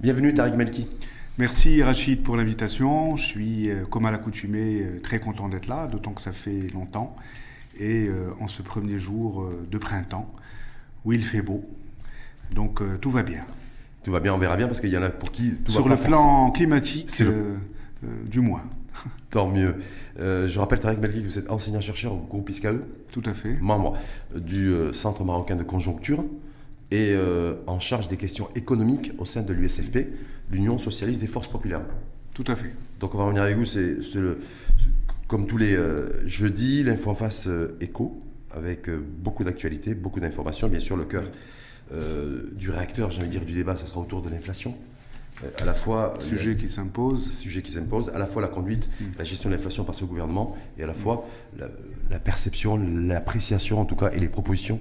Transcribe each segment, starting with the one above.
Bienvenue Tariq Melki. Merci Rachid pour l'invitation. Je suis, euh, comme à l'accoutumée, euh, très content d'être là, d'autant que ça fait longtemps. Et euh, en ce premier jour de printemps, où il fait beau. Donc tout va bien. Tout va bien, on verra bien, parce qu'il y en a pour qui tout Sur va le plan climatique, du moins. Tant mieux. je rappelle, Tariq Melki, que vous êtes enseignant-chercheur au groupe ISCAE. Tout à fait. Membre du Centre marocain de conjoncture et en charge des questions économiques au sein de l'USFP, l'Union socialiste des forces populaires. Tout à fait. Donc on va revenir avec vous, c'est comme tous les euh, jeudis, l'info en face euh, écho, avec euh, beaucoup d'actualités, beaucoup d'informations. Bien sûr, le cœur du réacteur, j'ai envie de dire, du débat, ça sera autour de l'inflation. à la fois... Sujet qui s'impose. Sujet qui s'impose, à la fois la conduite, mm. la gestion de l'inflation par ce gouvernement, et à la fois la, la perception, l'appréciation en tout cas, et les propositions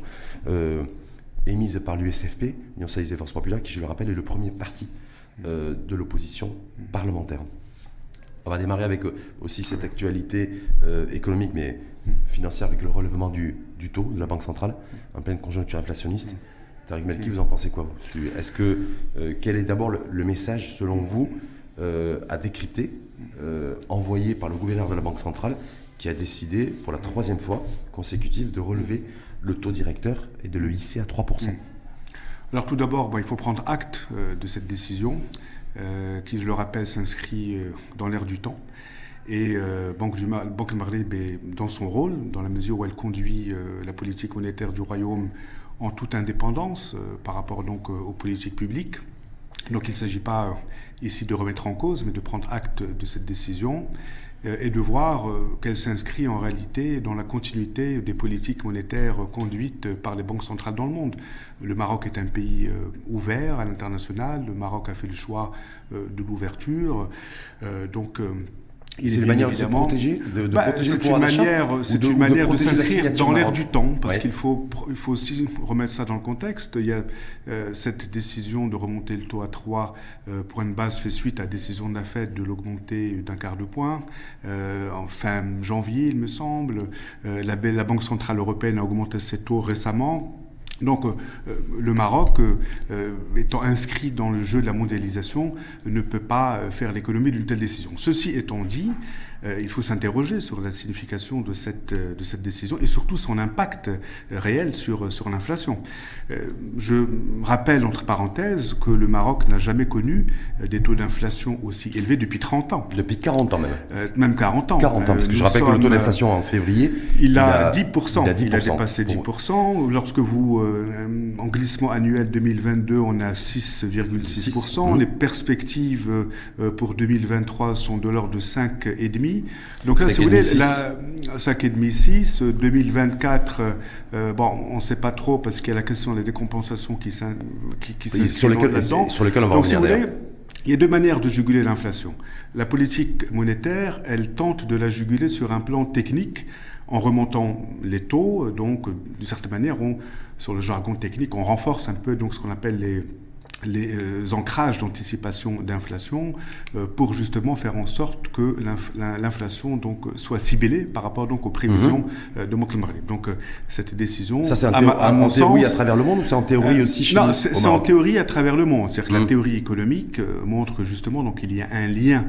émises par l'USFP, l'Union socialiste des forces populaires, qui, je le rappelle, est le premier parti euh, de l'opposition parlementaire. On va démarrer avec euh, aussi cette actualité euh, économique mais financière avec le relèvement du, taux de la Banque centrale en pleine conjoncture inflationniste. Tariq Melki, vous en pensez quoi Est-ce que quel est d'abord le, message selon vous à décrypter envoyé par le gouverneur de la Banque centrale qui a décidé pour la troisième fois consécutive de relever le taux directeur et de le hisser à 3%. Alors tout d'abord, il faut prendre acte euh, de cette décision, euh, qui, je le rappelle, s'inscrit euh, dans l'air du temps. Et Banque, du Banque Maghreb est dans son rôle, dans la mesure où elle conduit la politique monétaire du royaume en toute indépendance par rapport donc aux politiques publiques. Donc il ne s'agit pas ici de remettre en cause, mais de prendre acte de cette décision et de voir euh, qu'elle s'inscrit en réalité dans la continuité des politiques monétaires conduites par les banques centrales dans le monde. Le Maroc est un pays euh, ouvert à l'international, le Maroc a fait le choix de l'ouverture, donc c'est une manière de se protéger, de, de bah, protéger C'est une manière, c'est une manière de, s'inscrire dans l'air du temps, parce qu'il faut, il faut aussi remettre ça dans le contexte. Il y a euh, cette décision de remonter le taux à 3 euh, pour une base fait suite à la décision de la Fed de l'augmenter d'un quart de point euh, en fin janvier, il me semble. la, la Banque centrale européenne a augmenté ses taux récemment. Donc euh, euh, le Maroc, euh, étant inscrit dans le jeu de la mondialisation, ne peut pas faire l'économie d'une telle décision. Ceci étant dit, il faut s'interroger sur la signification de cette, euh, de cette décision et surtout son impact euh, réel sur, sur l'inflation. je rappelle, entre parenthèses, que le Maroc n'a jamais connu des taux d'inflation aussi élevés depuis 30 ans. Depuis 40 ans même. même 40 ans. 40 ans, parce que je rappelle que le taux d'inflation en février, il, a, 10%, il a, 10%. Il a dépassé 10%. Lorsque vous, en glissement annuel 2022, on est à 6,6%. Les perspectives pour 2023 sont de l'ordre de 5,5%. Donc là, si vous voulez, la 5,5, 6, 2024, bon, on ne sait pas trop parce qu'il y a la question des décompensations qui, qui, qui sur, lesquelles, sur lesquelles on va Donc, si vous voulez, il y a deux manières de juguler l'inflation. La politique monétaire, elle tente de la juguler sur un plan technique en remontant les taux. Donc, d'une certaine manière, on, sur le jargon technique, on renforce un peu donc, ce qu'on appelle les les euh, ancrages d'anticipation d'inflation euh, pour justement faire en sorte que l'inflation donc soit ciblée par rapport donc aux prévisions mhm. euh, de Mokhtar Donc cette décision ça c'est en, théorie à travers le monde ou c'est en théorie aussi chez Non, c'est en théorie à travers le monde. C'est-à-dire que la mhm. théorie économique montre justement donc il y a un lien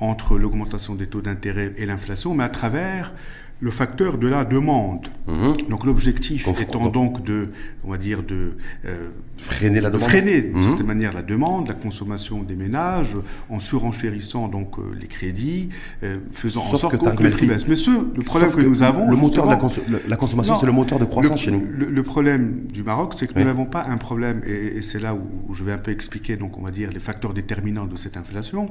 entre l'augmentation des taux d'intérêt et l'inflation, mais à travers le facteur de la demande. Mhm. Donc l'objectif étant donc de, on va dire, de euh, freiner la demande, freiner d'une mhm. certaine manière la demande, la consommation des ménages, en surenchérissant donc euh, les crédits, euh, faisant en sorte que, le prix baisse. Mais ce, le problème que, nous avons, le moteur de la, consommation, c'est le moteur de croissance chez nous. Le, problème du Maroc, c'est que nous n'avons pas un problème, et, c'est là où, je vais un peu expliquer, donc on va dire les facteurs déterminants de cette inflation.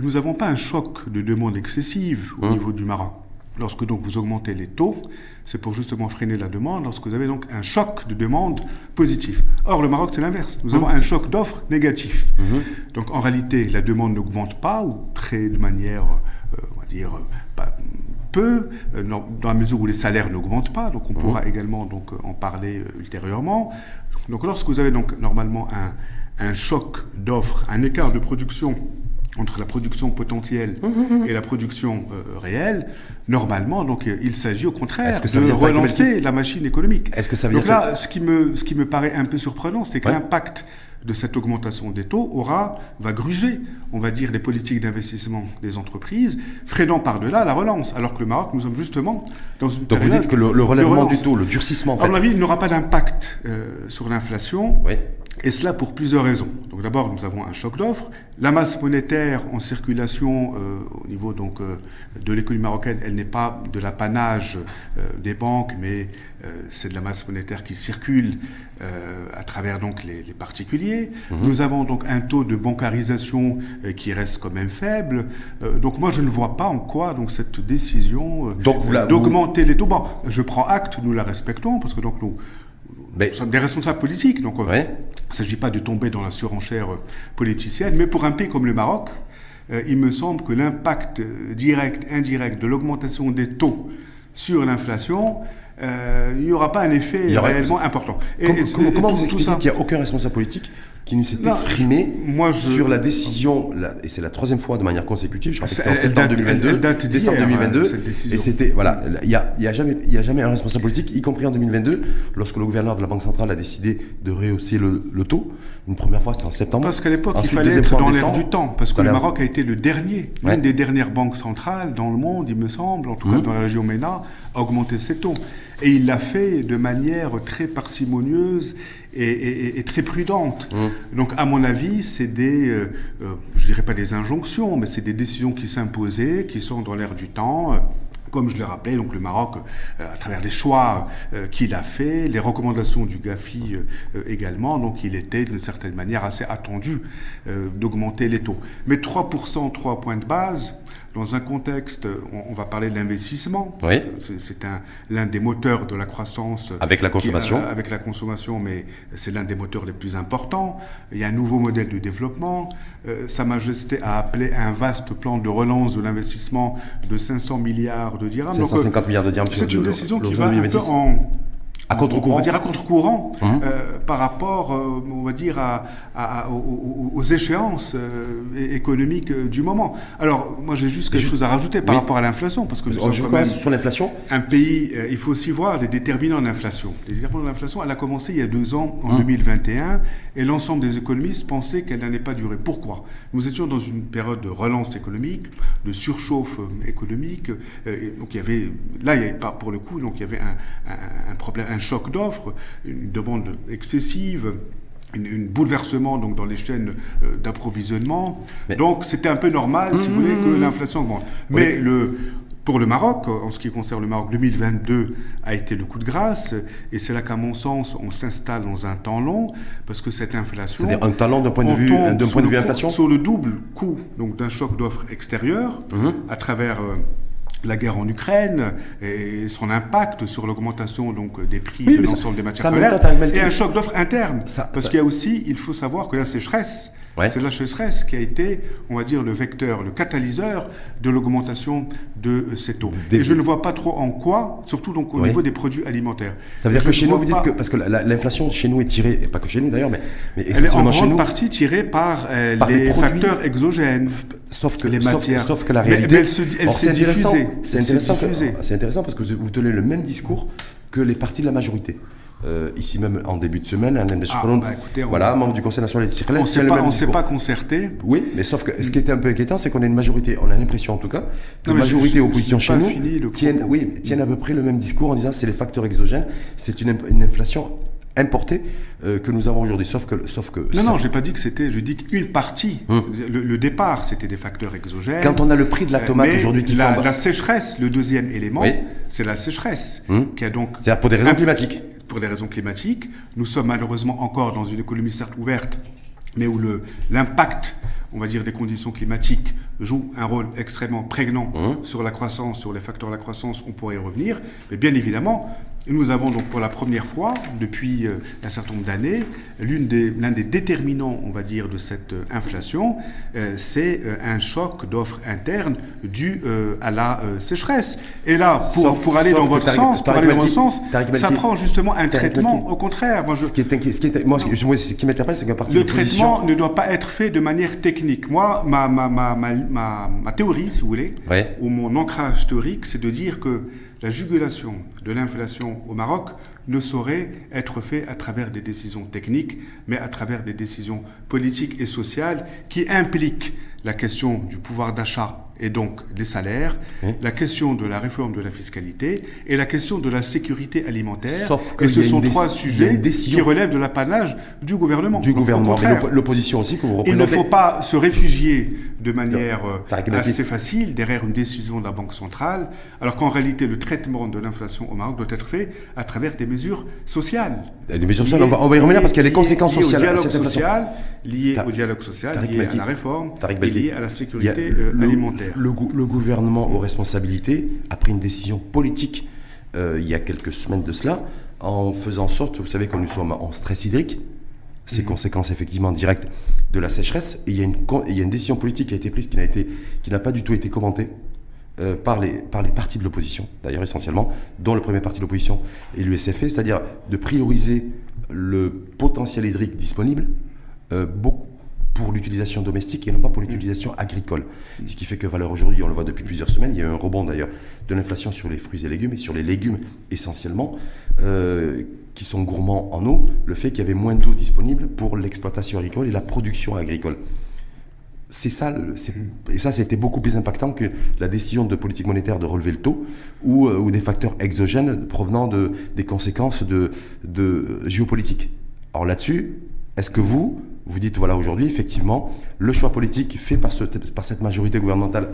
Nous n'avons pas un choc de demande excessive au hein. niveau du Maroc. Lorsque donc vous augmentez les taux, c'est pour justement freiner la demande, lorsque vous avez donc un choc de demande positif. Or, le Maroc, c'est l'inverse. Nous avons un choc d'offres négatif. Mhm. Donc, en réalité, la demande n'augmente pas, ou très de manière, euh, on va dire, pas, peu, euh, dans la mesure où les salaires n'augmentent pas. Donc, on mhm. pourra également donc, en parler euh, ultérieurement. Donc, lorsque vous avez donc normalement un, un choc d'offres, un écart de production entre la production potentielle mmh, mmh, mmh. et la production euh, réelle, normalement, donc euh, il s'agit au contraire de relancer la machine économique. Est-ce que ça veut donc dire là, ce qui me ce qui me paraît un peu surprenant, c'est que l'impact de cette augmentation des taux aura, va gruger, on va dire, les politiques d'investissement des entreprises, freinant par-delà la relance. Alors que le Maroc, nous sommes justement dans une Donc vous dites que le, relèvement du taux, le durcissement, en fait... À mon avis, il n'aura pas d'impact euh, sur l'inflation. Oui. Et cela pour plusieurs raisons. Donc d'abord, nous avons un choc d'offres. La masse monétaire en circulation euh, au niveau donc euh, de l'économie marocaine, elle n'est pas de l'apanage euh, des banques, mais c'est de la masse monétaire qui circule à travers donc les, particuliers. Mhm. Nous avons donc un taux de bancarisation qui reste quand même faible. donc moi, je ne vois pas en quoi donc cette décision d'augmenter les taux. Bon, je prends acte, nous la respectons parce que donc nous nous sommes des responsables politiques, donc il ne s'agit pas de tomber dans la surenchère euh, politicienne, mais pour un pays comme le Maroc, euh, il me semble que l'impact euh, direct, indirect de l'augmentation des taux sur l'inflation, il n'y aura pas un effet réellement important. comment, vous expliquez qu'il n'y a aucun responsable politique qui nous s'est exprimé sur la décision, et c'est la troisième fois de manière consécutive, je crois que c'était en septembre 2022, décembre 2022, et c'était, voilà, il n'y a, y a, jamais, y a jamais un responsable politique, y compris en 2022, lorsque le gouverneur de la Banque centrale a décidé de rehausser le, taux, une première fois c'était en septembre. Parce qu'à l'époque, il fallait être dans l'air du temps, parce que le Maroc a été le dernier, l'une des dernières banques centrales dans le monde, il me semble, en tout cas mmh. dans la région MENA, à augmenter ses taux. Et il l'a fait de manière très parcimonieuse et, très prudente. Mmh. Donc, à mon avis, c'est des, euh, euh, je dirais pas des injonctions, mais c'est des décisions qui s'imposaient, qui sont dans l'air du temps. Comme je l'ai rappelé, donc le Maroc, euh, à travers les choix qu'il a fait, les recommandations du GAFI également, donc il était d'une certaine manière assez attendu d'augmenter les taux. Mais 3%, 3 points de base, dans un contexte, on, va parler de l'investissement. Oui. C'est l'un des moteurs de la croissance. Avec la consommation. Euh, avec la consommation, mais c'est l'un des moteurs les plus importants. Il y a un nouveau modèle de développement. Euh, Sa Majesté a appelé un vaste plan de relance de l'investissement de 500 milliards de dirhams. 550 milliards de dirhams. C'est une décision qui va un peu en à contre-courant. On va dire à contre-courant hein euh, par rapport, euh, on va dire, à, à, aux, aux, échéances euh, économiques du moment. Alors, moi, j'ai juste quelque chose à rajouter par rapport à l'inflation, parce que nous sommes quand même sur l'inflation. Un pays, il faut aussi voir les déterminants de l'inflation. Les déterminants de l'inflation, elle a commencé il y a deux ans, en 2021, hein et l'ensemble des économistes pensaient qu'elle n'allait pas durer. Pourquoi? Nous étions dans une période de relance économique, de surchauffe économique. donc, il y avait, là, il y avait pas, pour le coup, donc il y avait un, un, un problème, un choc d'offres, une demande excessive, un bouleversement donc dans les chaînes euh, d'approvisionnement. Donc c'était un peu normal, si vous voulez, que mmh. l'inflation augmente. Mais le, pour le Maroc, en ce qui concerne le Maroc, 2022 a été le coup de grâce, et c'est là qu'à mon sens, on s'installe dans un temps long, parce que cette inflation... C'est-à-dire un temps long d'un point de vue, point de vue inflation Sur le double coût d'un choc d'offres extérieures, mmh. à travers... Euh, la guerre en Ukraine et son impact sur l'augmentation donc des prix de l'ensemble des matières premières et un choc d'offres interne. Parce qu'il y a aussi, il faut savoir que la sécheresse, c'est la sécheresse qui a été, on va dire, le vecteur, le catalyseur de l'augmentation de ces taux. Et je ne vois pas trop en quoi, surtout donc au niveau des produits alimentaires. Ça veut dire que chez nous, vous dites que, parce que l'inflation chez nous est tirée, pas que chez nous d'ailleurs, mais, mais elle est en grande partie tirée par, euh, les, facteurs exogènes. Sauf que, les matières. Sauf, que la réalité. elle s'est diffusée. C'est intéressant, intéressant parce que vous tenez le même discours que les partis de la majorité. Euh, ici même en début de semaine, un ah, bah, voilà, membre du Conseil national des On ne s'est pas concerté. Oui, mais sauf que ce qui était un peu inquiétant, c'est qu'on a une majorité, on a l'impression en tout cas, que la majorité et opposition chez nous tiennent, oui, tiennent à peu près le même discours en disant c'est les facteurs exogènes, c'est une, une inflation importé euh, que nous avons aujourd'hui. Sauf que, sauf que non, non, j'ai pas dit que c'était. Je dis qu'une partie. Hum. Le, départ, c'était des facteurs exogènes. Quand on a le prix de la tomate aujourd'hui qui la, la sécheresse, le deuxième élément, c'est la sécheresse, hum. qui a donc. C'est-à-dire pour des raisons climatiques. Pour des raisons climatiques, nous sommes malheureusement encore dans une économie certes ouverte, mais où l'impact on va dire, des conditions climatiques joue un rôle extrêmement prégnant hum. sur la croissance, sur les facteurs de la croissance, on pourrait y revenir. Mais bien évidemment, nous avons donc pour la première fois, depuis euh, un certain nombre d'années, l'un des, des, déterminants, on va dire, de cette euh, inflation, euh, c'est un choc d'offres internes dû à la sécheresse. Et là, pour, pour aller dans votre sens, pour aller dans votre sens, ça prend justement un traitement. Au contraire, moi, je, ce qui est, ce qui est, moi, ce qui m'intéresse, c'est qu'à partir le traitement ne doit pas être fait de manière technique. Moi, ma, ma, ma, ma, ma théorie, si vous voulez, ou mon ancrage théorique, c'est de dire que la jugulation de l'inflation au Maroc ne saurait être fait à travers des décisions techniques, mais à travers des décisions politiques et sociales qui impliquent la question du pouvoir d'achat et donc les salaires, la question de la réforme de la fiscalité et la question de la sécurité alimentaire. Sauf que ce sont trois sujets qui relèvent de l'apanage du gouvernement. Du gouvernement, l'opposition aussi que vous représentez. Il ne faut pas se réfugier de manière euh, assez facile derrière une décision de la Banque centrale, alors qu'en réalité le traitement de l'inflation au Maroc doit être fait à travers des mesures sociales. Des mesures sociales, on va, on va y revenir parce qu'il y a des conséquences sociales. Liées au dialogue social, liées au dialogue social, liées à la réforme, et à la sécurité euh, alimentaire le, gouvernement aux responsabilités a pris une décision politique euh, il y a quelques semaines de cela, en faisant en sorte, vous savez, quand nous sommes en stress hydrique, ces mhm. conséquences effectivement directes de la sécheresse, et il y, a une, il y a une décision politique qui a été prise qui n'a été, qui n'a pas du tout été commentée. Euh, par, les, par les partis de l'opposition, d'ailleurs essentiellement, dont le premier parti de l'opposition est l'USFP, c'est-à-dire de prioriser le potentiel hydrique disponible euh, beaucoup, pour l'utilisation domestique et non pas pour l'utilisation agricole. Ce qui fait que valeur aujourd'hui, on le voit depuis plusieurs semaines, il y a eu un rebond d'ailleurs de l'inflation sur les fruits et légumes et sur les légumes essentiellement, euh, qui sont gourmands en eau, le fait qu'il y avait moins d'eau disponible pour l'exploitation agricole et la production agricole. C'est ça, et ça, c'était beaucoup plus impactant que la décision de politique monétaire de relever le taux ou, euh, ou des facteurs exogènes provenant de, des conséquences de, de géopolitique. Alors là-dessus, est-ce que vous, vous dites, voilà, aujourd'hui, effectivement, le choix politique fait par, par cette majorité gouvernementale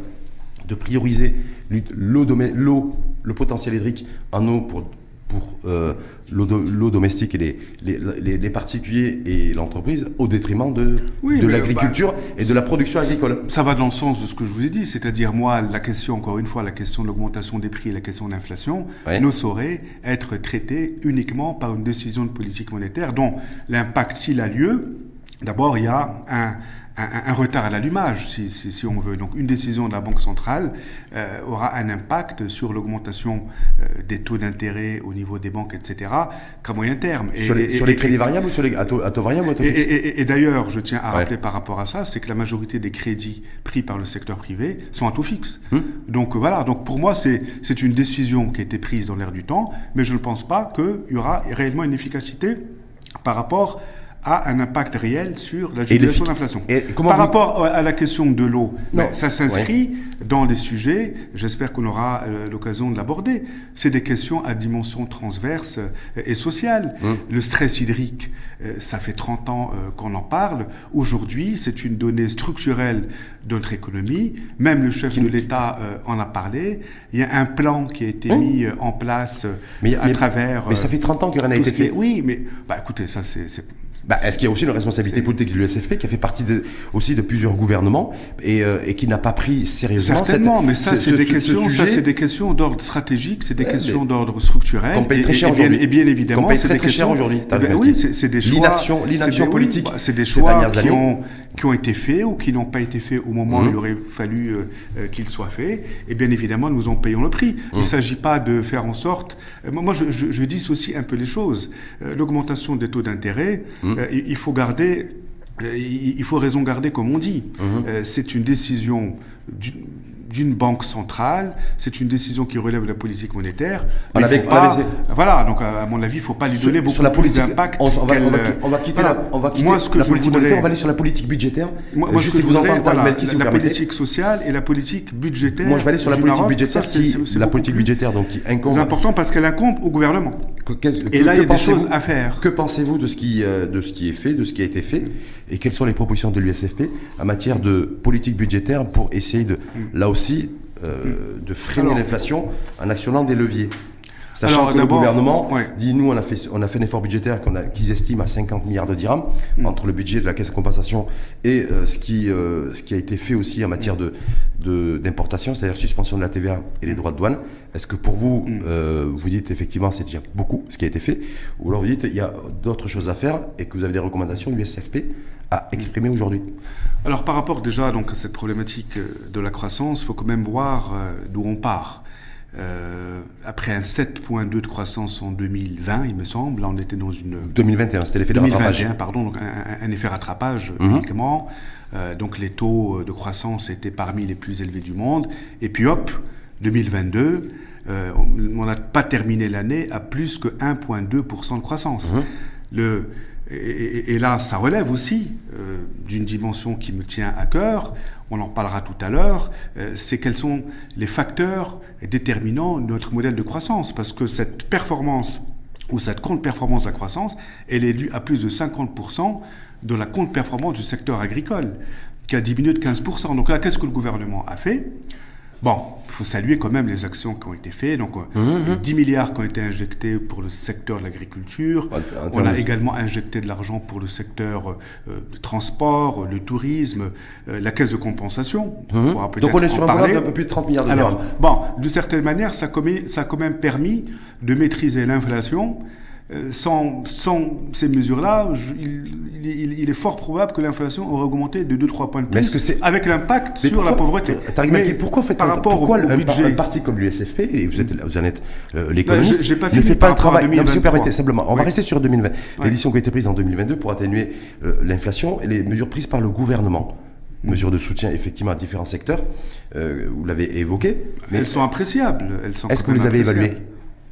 de prioriser l'eau, le potentiel hydrique en eau pour, pour euh, l'eau domestique et les, les, les, particuliers et l'entreprise au détriment de, de l'agriculture bah, et de la production agricole. Ça va dans le sens de ce que je vous ai dit, c'est-à-dire moi, la question, encore une fois, la question de l'augmentation des prix et la question de l'inflation ne saurait être traitée uniquement par une décision de politique monétaire dont l'impact, s'il a lieu, D'abord, il y a un, un, retard à l'allumage, si, si, si, on veut. Donc, une décision de la Banque centrale euh, aura un impact sur l'augmentation euh, des taux d'intérêt au niveau des banques, etc., qu'à moyen terme. Et, sur les, sur les crédits variables ou sur les, à taux, variables ou à taux fixe Et, d'ailleurs, je tiens à rappeler par rapport à ça, c'est que la majorité des crédits pris par le secteur privé sont à taux fixe. Hum. Donc voilà, donc pour moi, c'est une décision qui a été prise dans l'air du temps, mais je ne pense pas qu'il y aura réellement une efficacité par rapport a un impact réel sur la jubilation de l'inflation. Par rapport à la question de l'eau, ben, ça s'inscrit dans les sujets, j'espère qu'on aura euh, l'occasion de l'aborder, c'est des questions à dimension transverse euh, et sociale. Hum. Le stress hydrique, euh, ça fait 30 ans qu'on en parle. Aujourd'hui, c'est une donnée structurelle de notre économie. Même le chef de l'État en a parlé. Il y a un plan qui a été hum. mis en place à travers... Mais ça fait 30 ans que rien n'a été fait. Oui, mais bah, écoutez, ça c'est bah, Est-ce qu'il y a aussi une responsabilité politique de l'USFP qui a fait partie de, aussi de plusieurs gouvernements et, euh, et qui n'a pas pris sérieusement Certainement, mais ça, c'est des, questions, ça, c'est des questions d'ordre stratégique, c'est des questions d'ordre structurel. On paye très cher aujourd'hui. Et bien évidemment, paye très, très cher aujourd'hui. Ben oui, c'est des choix. L'inaction politique. C'est des choix qui ont, qui ont été faits ou qui n'ont pas été faits au moment où mmh. il aurait fallu euh, euh, qu'ils soient faits. Et bien évidemment, nous en payons le prix. Il ne mmh. s'agit pas de faire en sorte. moi, je, je, je dissocie un peu les choses. L'augmentation des taux d'intérêt, mmh. Il faut garder euh, il faut raison garder, comme on dit. Mhm. Euh, c'est une décision d'une banque centrale, c'est une décision qui relève de la politique monétaire. voilà, donc à mon avis, il ne faut pas lui donner beaucoup d'impact. On, va, on, va, quitter la, on va quitter moi, ce que la politique monétaire, on va aller sur la politique budgétaire. Moi, moi ce que je vous entends, voilà, la, politique sociale et la politique budgétaire. Moi, je vais aller sur la politique budgétaire, qui, la politique budgétaire, donc qui incombe. C'est important parce qu'elle incombe au gouvernement. et là, il y a des choses à faire. Que pensez-vous de ce qui, euh, de ce qui est fait, de ce qui a été fait, et quelles sont les propositions de l'USFP en matière de politique budgétaire pour essayer de, mm. là aussi euh, de freiner l'inflation en actionnant des leviers. Sachant que le gouvernement dit, nous, on a fait, on a fait un effort budgétaire qu'ils estiment à 50 milliards de dirhams mm. entre le budget de la caisse de compensation et euh, ce, qui, euh, ce qui a été fait aussi en matière d'importation, de, c'est-à-dire suspension de la TVA et les droits de douane. Est-ce que pour vous, mm. vous dites effectivement c'est déjà beaucoup ce qui a été fait, ou alors vous dites il y a d'autres choses à faire et que vous avez des recommandations USFP à exprimer aujourd'hui? Alors par rapport déjà donc, à cette problématique euh, de la croissance, il faut quand même voir euh, d'où on part. Euh, après un 7,2 de croissance en 2020, il me semble, là on était dans une... 2021, c'était l'effet de 2021, pardon, donc un, effet rattrapage mhm. uniquement. donc les taux de croissance étaient parmi les plus élevés du monde. Et puis hop, 2022, on n'a pas terminé l'année à plus que 1,2% de croissance. Le, et, là, ça relève aussi d'une dimension qui me tient à cœur, on en parlera tout à l'heure, c'est quels sont les facteurs déterminants de notre modèle de croissance. Parce que cette performance ou cette contre-performance de la croissance, elle est due à plus de 50% de la contre-performance du secteur agricole, qui a diminué de 15%. Donc là, qu'est-ce que le gouvernement a fait? Bon, il faut saluer quand même les actions qui ont été faites. Donc, 10 euh, mmh, mmh. milliards qui ont été injectés pour le secteur de l'agriculture. On a également injecté de l'argent pour le secteur euh, du transport, le tourisme, euh, la caisse de compensation. Mmh. Donc, on est sur un d'un peu plus de 30 milliards de Alors, bon, d'une certaine manière, ça ça a quand même permis de maîtriser l'inflation euh, sans, sans, ces mesures-là, il, il, est fort probable que l'inflation aurait augmenté de 2-3 points de plus, que c'est avec l'impact sur la pauvreté. Mais pourquoi faites par rapport pourquoi au, budget, un, parti comme l'USFP, et vous êtes, vous en êtes euh, l'économiste, ne fait pas un travail. Non, si vous permettez, simplement, on va rester sur 2020. L'édition qui a été prise en 2022 pour atténuer euh, l'inflation et les mesures prises par le gouvernement mm. mesures de soutien effectivement à différents secteurs, vous l'avez évoqué. Mais elles sont appréciables. Est-ce que vous les avez évaluées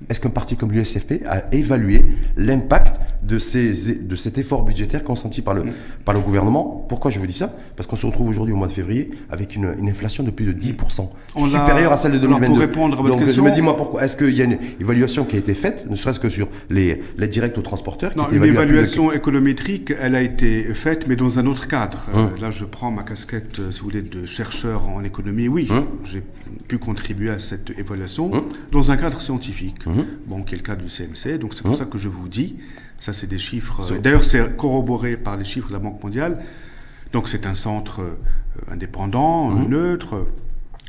est-ce qu'un parti comme l'USFP a évalué l'impact de, ces, de cet effort budgétaire consenti par le, mm. par le gouvernement Pourquoi je vous dis ça? Parce qu'on se retrouve aujourd'hui au mois de février avec une, inflation de plus de 10%, supérieure à celle de 2022. pour répondre à votre Donc question, je me dis, moi, pourquoi Est-ce qu'il y a une évaluation qui a été faite, ne serait-ce que sur les, les directs aux transporteurs Non, une évaluation économétrique, elle a été faite, mais dans un autre cadre. Hum. Euh, là, je prends ma casquette, euh, si vous voulez, de chercheur en économie. Oui, hum. j'ai pu contribuer à cette évaluation hum. dans un cadre scientifique. Bon, qui est le cas du CMC. Donc c'est pour ça que je vous dis, ça c'est des chiffres. Euh, d'ailleurs, c'est corroboré par les chiffres de la Banque mondiale. Donc c'est un centre euh, indépendant, neutre.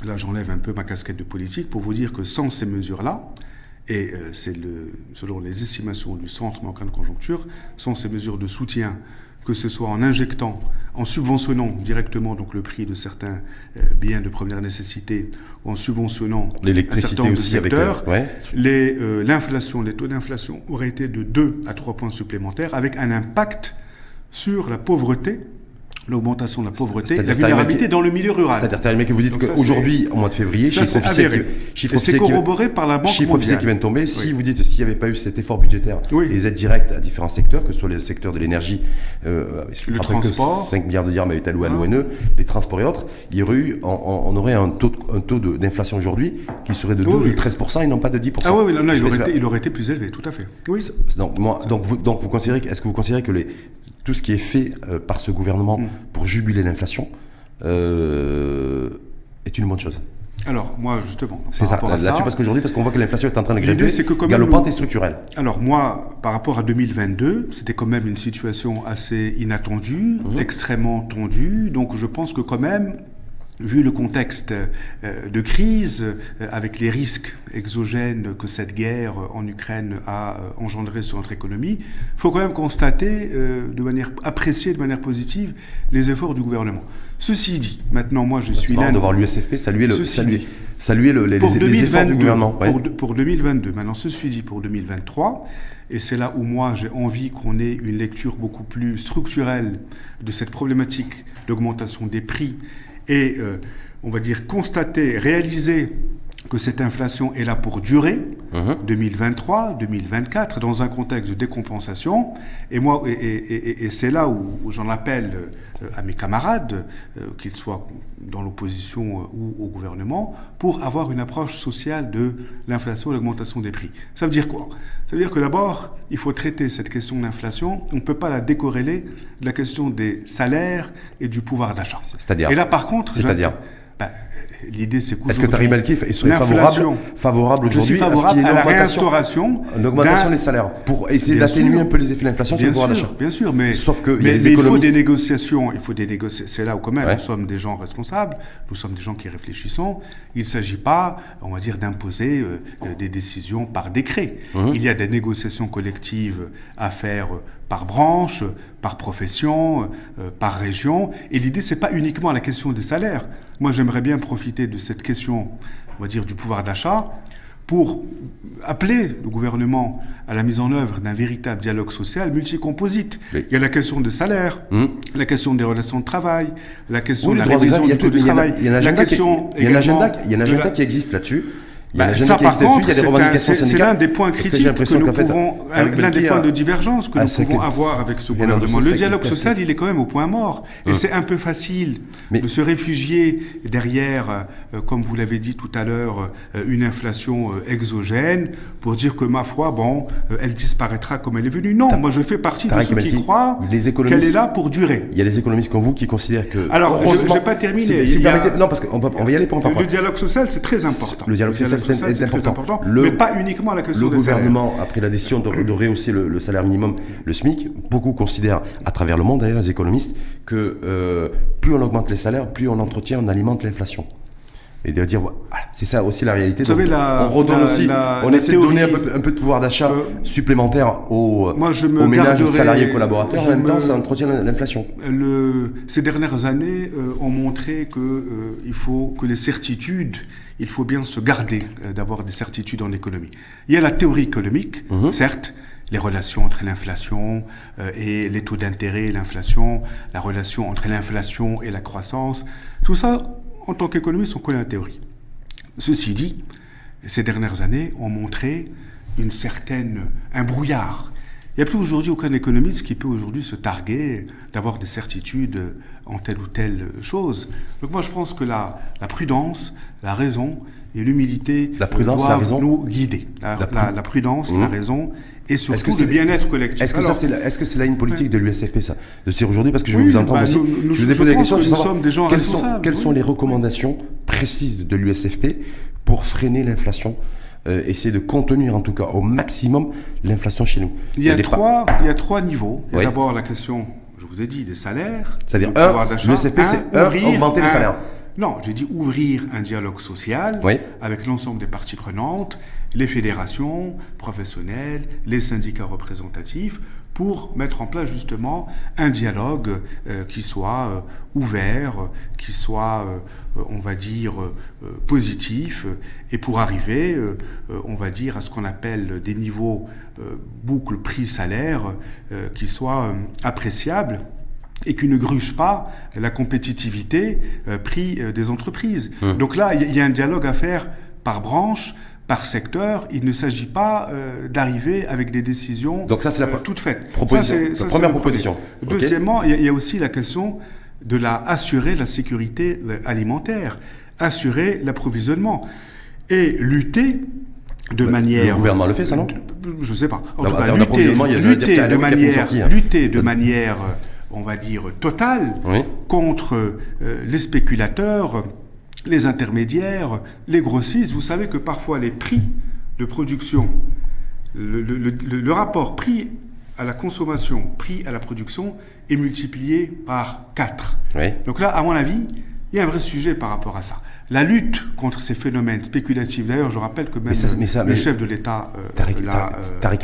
Là, j'enlève un peu ma casquette de politique pour vous dire que sans ces mesures-là, et euh, c'est le, selon les estimations du Centre bancaire de conjoncture, sans ces mesures de soutien que ce soit en injectant, en subventionnant directement donc le prix de certains euh, biens de première nécessité, ou en subventionnant l'électricité aussi secteurs, avec euh, l'inflation, les taux d'inflation auraient été de 2 à 3 points supplémentaires, avec un impact sur la pauvreté l'augmentation de la pauvreté, la vulnérabilité dans le milieu rural. C'est-à-dire que vous dites qu'aujourd'hui, au mois de février, chiffre officiel, chiffre c'est corroboré par la Banque chiffre officiel qui vient de tomber. Si vous dites s'il n'y avait pas eu cet effort budgétaire, les aides directes à différents secteurs, que ce soit les secteurs de l'énergie, euh, le transport, 5 milliards de dirhams avaient été alloués à l'ONE, les transports et autres, il y aurait eu, on, aurait un taux, un taux d'inflation aujourd'hui qui serait de 12 ou 13 et non pas de 10 Ah oui, non, il, aurait été, il, aurait été, plus élevé, tout à fait. Oui. Donc, moi, donc, vous, donc vous considérez, est-ce que vous considérez que les, tout ce qui est fait euh, par ce gouvernement mm. pour jubiler l'inflation euh, est une bonne chose. Alors, moi, justement. C'est ça, là-dessus, parce qu'aujourd'hui, parce qu'on voit que l'inflation est en train de grimper, c'est que galopante et structurelle. Alors, moi, par rapport à 2022, c'était quand même une situation assez inattendue, mm. extrêmement tendue. Donc, je pense que quand même, vu le contexte euh, de crise, euh, avec les risques exogènes que cette guerre en Ukraine a euh, engendré sur notre économie, il faut quand même constater, de manière apprécier de manière positive, les efforts du gouvernement. Ceci dit, maintenant moi je bah, suis là. de voir l'USFP saluer, le, saluer, saluer le, les, les, efforts du gouvernement. Pour, pour 2022. Maintenant, ceci dit, pour 2023, et c'est là où moi j'ai envie qu'on ait une lecture beaucoup plus structurelle de cette problématique d'augmentation des prix et, euh, on va dire, constater, réaliser que cette inflation est là pour durer, 2023, mhm. 2024, dans un contexte de décompensation. Et moi, et, c'est là où, j'en appelle euh, à mes camarades, euh, qu'ils soient dans l'opposition euh, ou au gouvernement, pour avoir une approche sociale de l'inflation et l'augmentation des prix. Ça veut dire quoi? Ça veut dire que d'abord, il faut traiter cette question de l'inflation. On ne peut pas la décorréler de la question des salaires et du pouvoir d'achat. C'est-à-dire? Et là, par contre, c'est-à-dire? Ben, L'idée, c'est Est-ce que Tariq Malki est favorable, favorable aujourd'hui à, ce qu'il y ait une augmentation, une augmentation des salaires pour essayer d'atténuer un peu les effets de l'inflation sur le pouvoir d'achat Bien sûr, mais, Sauf que mais, il faut des négociations. Il faut des négociations. C'est là où quand même nous sommes des gens responsables, nous sommes des gens qui réfléchissons. Il ne s'agit pas, on va dire, d'imposer euh, des décisions par décret. Mmh. Il y a des négociations collectives à faire par branche, par profession, euh, par région. Et l'idée, c'est pas uniquement la question des salaires. Moi, j'aimerais bien profiter de cette question, on va dire, du pouvoir d'achat pour appeler le gouvernement à la mise en œuvre d'un véritable dialogue social multicomposite. Il y a la question des salaires, hum. la question des relations de travail, la question de la révision du taux du travail. Il y a un agenda qui existe là-dessus. Il Bah, ça, par contre, c'est l'un des points que critiques que, nous pouvons, l'un des points de divergence que ah, nous pouvons avoir avec ce en gouvernement. Le dialogue social, il est quand même au point mort. Et Hum. c'est un peu facile de se réfugier derrière, euh, comme vous l'avez dit tout à l'heure, euh, une inflation euh, exogène pour dire que ma foi, bon, elle disparaîtra comme elle est venue. Non, moi je fais partie de ceux qui croient qu'elle est là pour durer. Il y a des économistes comme vous qui considèrent que. Alors, je- j'ai pas terminé. Non, parce qu'on va, y aller pour point. le dialogue social, c'est très important. Le dialogue social, c'est- important. Le- mais pas uniquement la question Le salaires. gouvernement a pris la décision de, de rehausser le, le salaire minimum, le SMIC. Beaucoup considèrent, à travers le monde d'ailleurs, les économistes, que euh, plus on augmente les salaires, plus on entretient, on alimente l'inflation. Et de dire, voilà, c'est ça aussi la réalité. Vous savez, la- on redonne la- aussi, la- on essaie de donner un peu, un peu de pouvoir d'achat Euh, supplémentaire aux, moi, je me aux ménages, aux salariés collaborateurs. En même temps, ça entretient l'inflation. Ces dernières années euh, ont montré que euh, il faut que les certitudes, il faut bien se garder d'avoir des certitudes en économie. Il y a la théorie économique, Mhm. certes, les relations entre l'inflation euh, et les taux d'intérêt l'inflation, la relation entre l'inflation et la croissance, tout ça, en tant qu'économiste, on connaît la théorie. Ceci dit, ces dernières années ont montré une certaine, un brouillard. Il n'y a plus aujourd'hui aucun économiste qui peut aujourd'hui se targuer d'avoir des certitudes en telle ou telle chose. Donc moi je pense que la, la prudence, la raison et l'humilité prudence, la doivent raison nous guider. La, La la- pru- la prudence, la raison et Est-ce surtout que le c'est bien-être collectif. Est-ce que ça c'est la, est-ce que c'est la ligne politique de l'USFP ça de se dire aujourd'hui parce que je vais Oui, vous entendre bah, aussi. nous- nous- je vous ai posé la question que nous sommes des gens quelles sont quelles oui. sont les recommandations précises de l'USFP pour freiner l'inflation, euh, essayer de contenir en tout cas au maximum l'inflation chez nous? Il y a, trois, il y a trois niveaux. Il y a Oui. d'abord la question, je vous ai dit, des salaires. C'est-à-dire, CP, c'est ouvrir augmenter les salaires. Non, j'ai dit ouvrir un dialogue social avec l'ensemble des parties prenantes, les fédérations professionnelles, les syndicats représentatifs, pour mettre en place justement un dialogue euh, qui soit euh, ouvert, qui soit, euh, on va dire, positif, et pour arriver, on va dire, à ce qu'on appelle des niveaux boucle prix-salaire qui soient appréciables et qui ne gruge pas la compétitivité prix des entreprises. Hum. Donc là, il y, y a un dialogue à faire par branche, par secteur. Il ne s'agit pas euh, d'arriver avec des décisions Donc ça, c'est la euh, toutes faites. proposition. Ça, c'est- La ça, c'est première proposition. Deuxièmement, il y, a- il y a aussi la question de la assurer la sécurité euh, alimentaire, assurer l'approvisionnement et lutter de manière. le gouvernement le fait, ça, non Je sais pas. En Non, tout en cas, termes lutter, de manière, hein. lutter de manière, on va dire totale, Oui. contre euh, les spéculateurs, les intermédiaires, les grossistes. Vous savez que parfois les prix de production, le, le- le- le rapport prix à la consommation, prix à la production est multiplié par 4. Oui. Donc là, à mon avis, il y a un vrai sujet par rapport à ça. La lutte contre ces phénomènes spéculatifs, d'ailleurs, je rappelle que même Mais ça- le- mais ça- le mais- chef de l'État euh, Tariq, Tariq- euh, Tariq.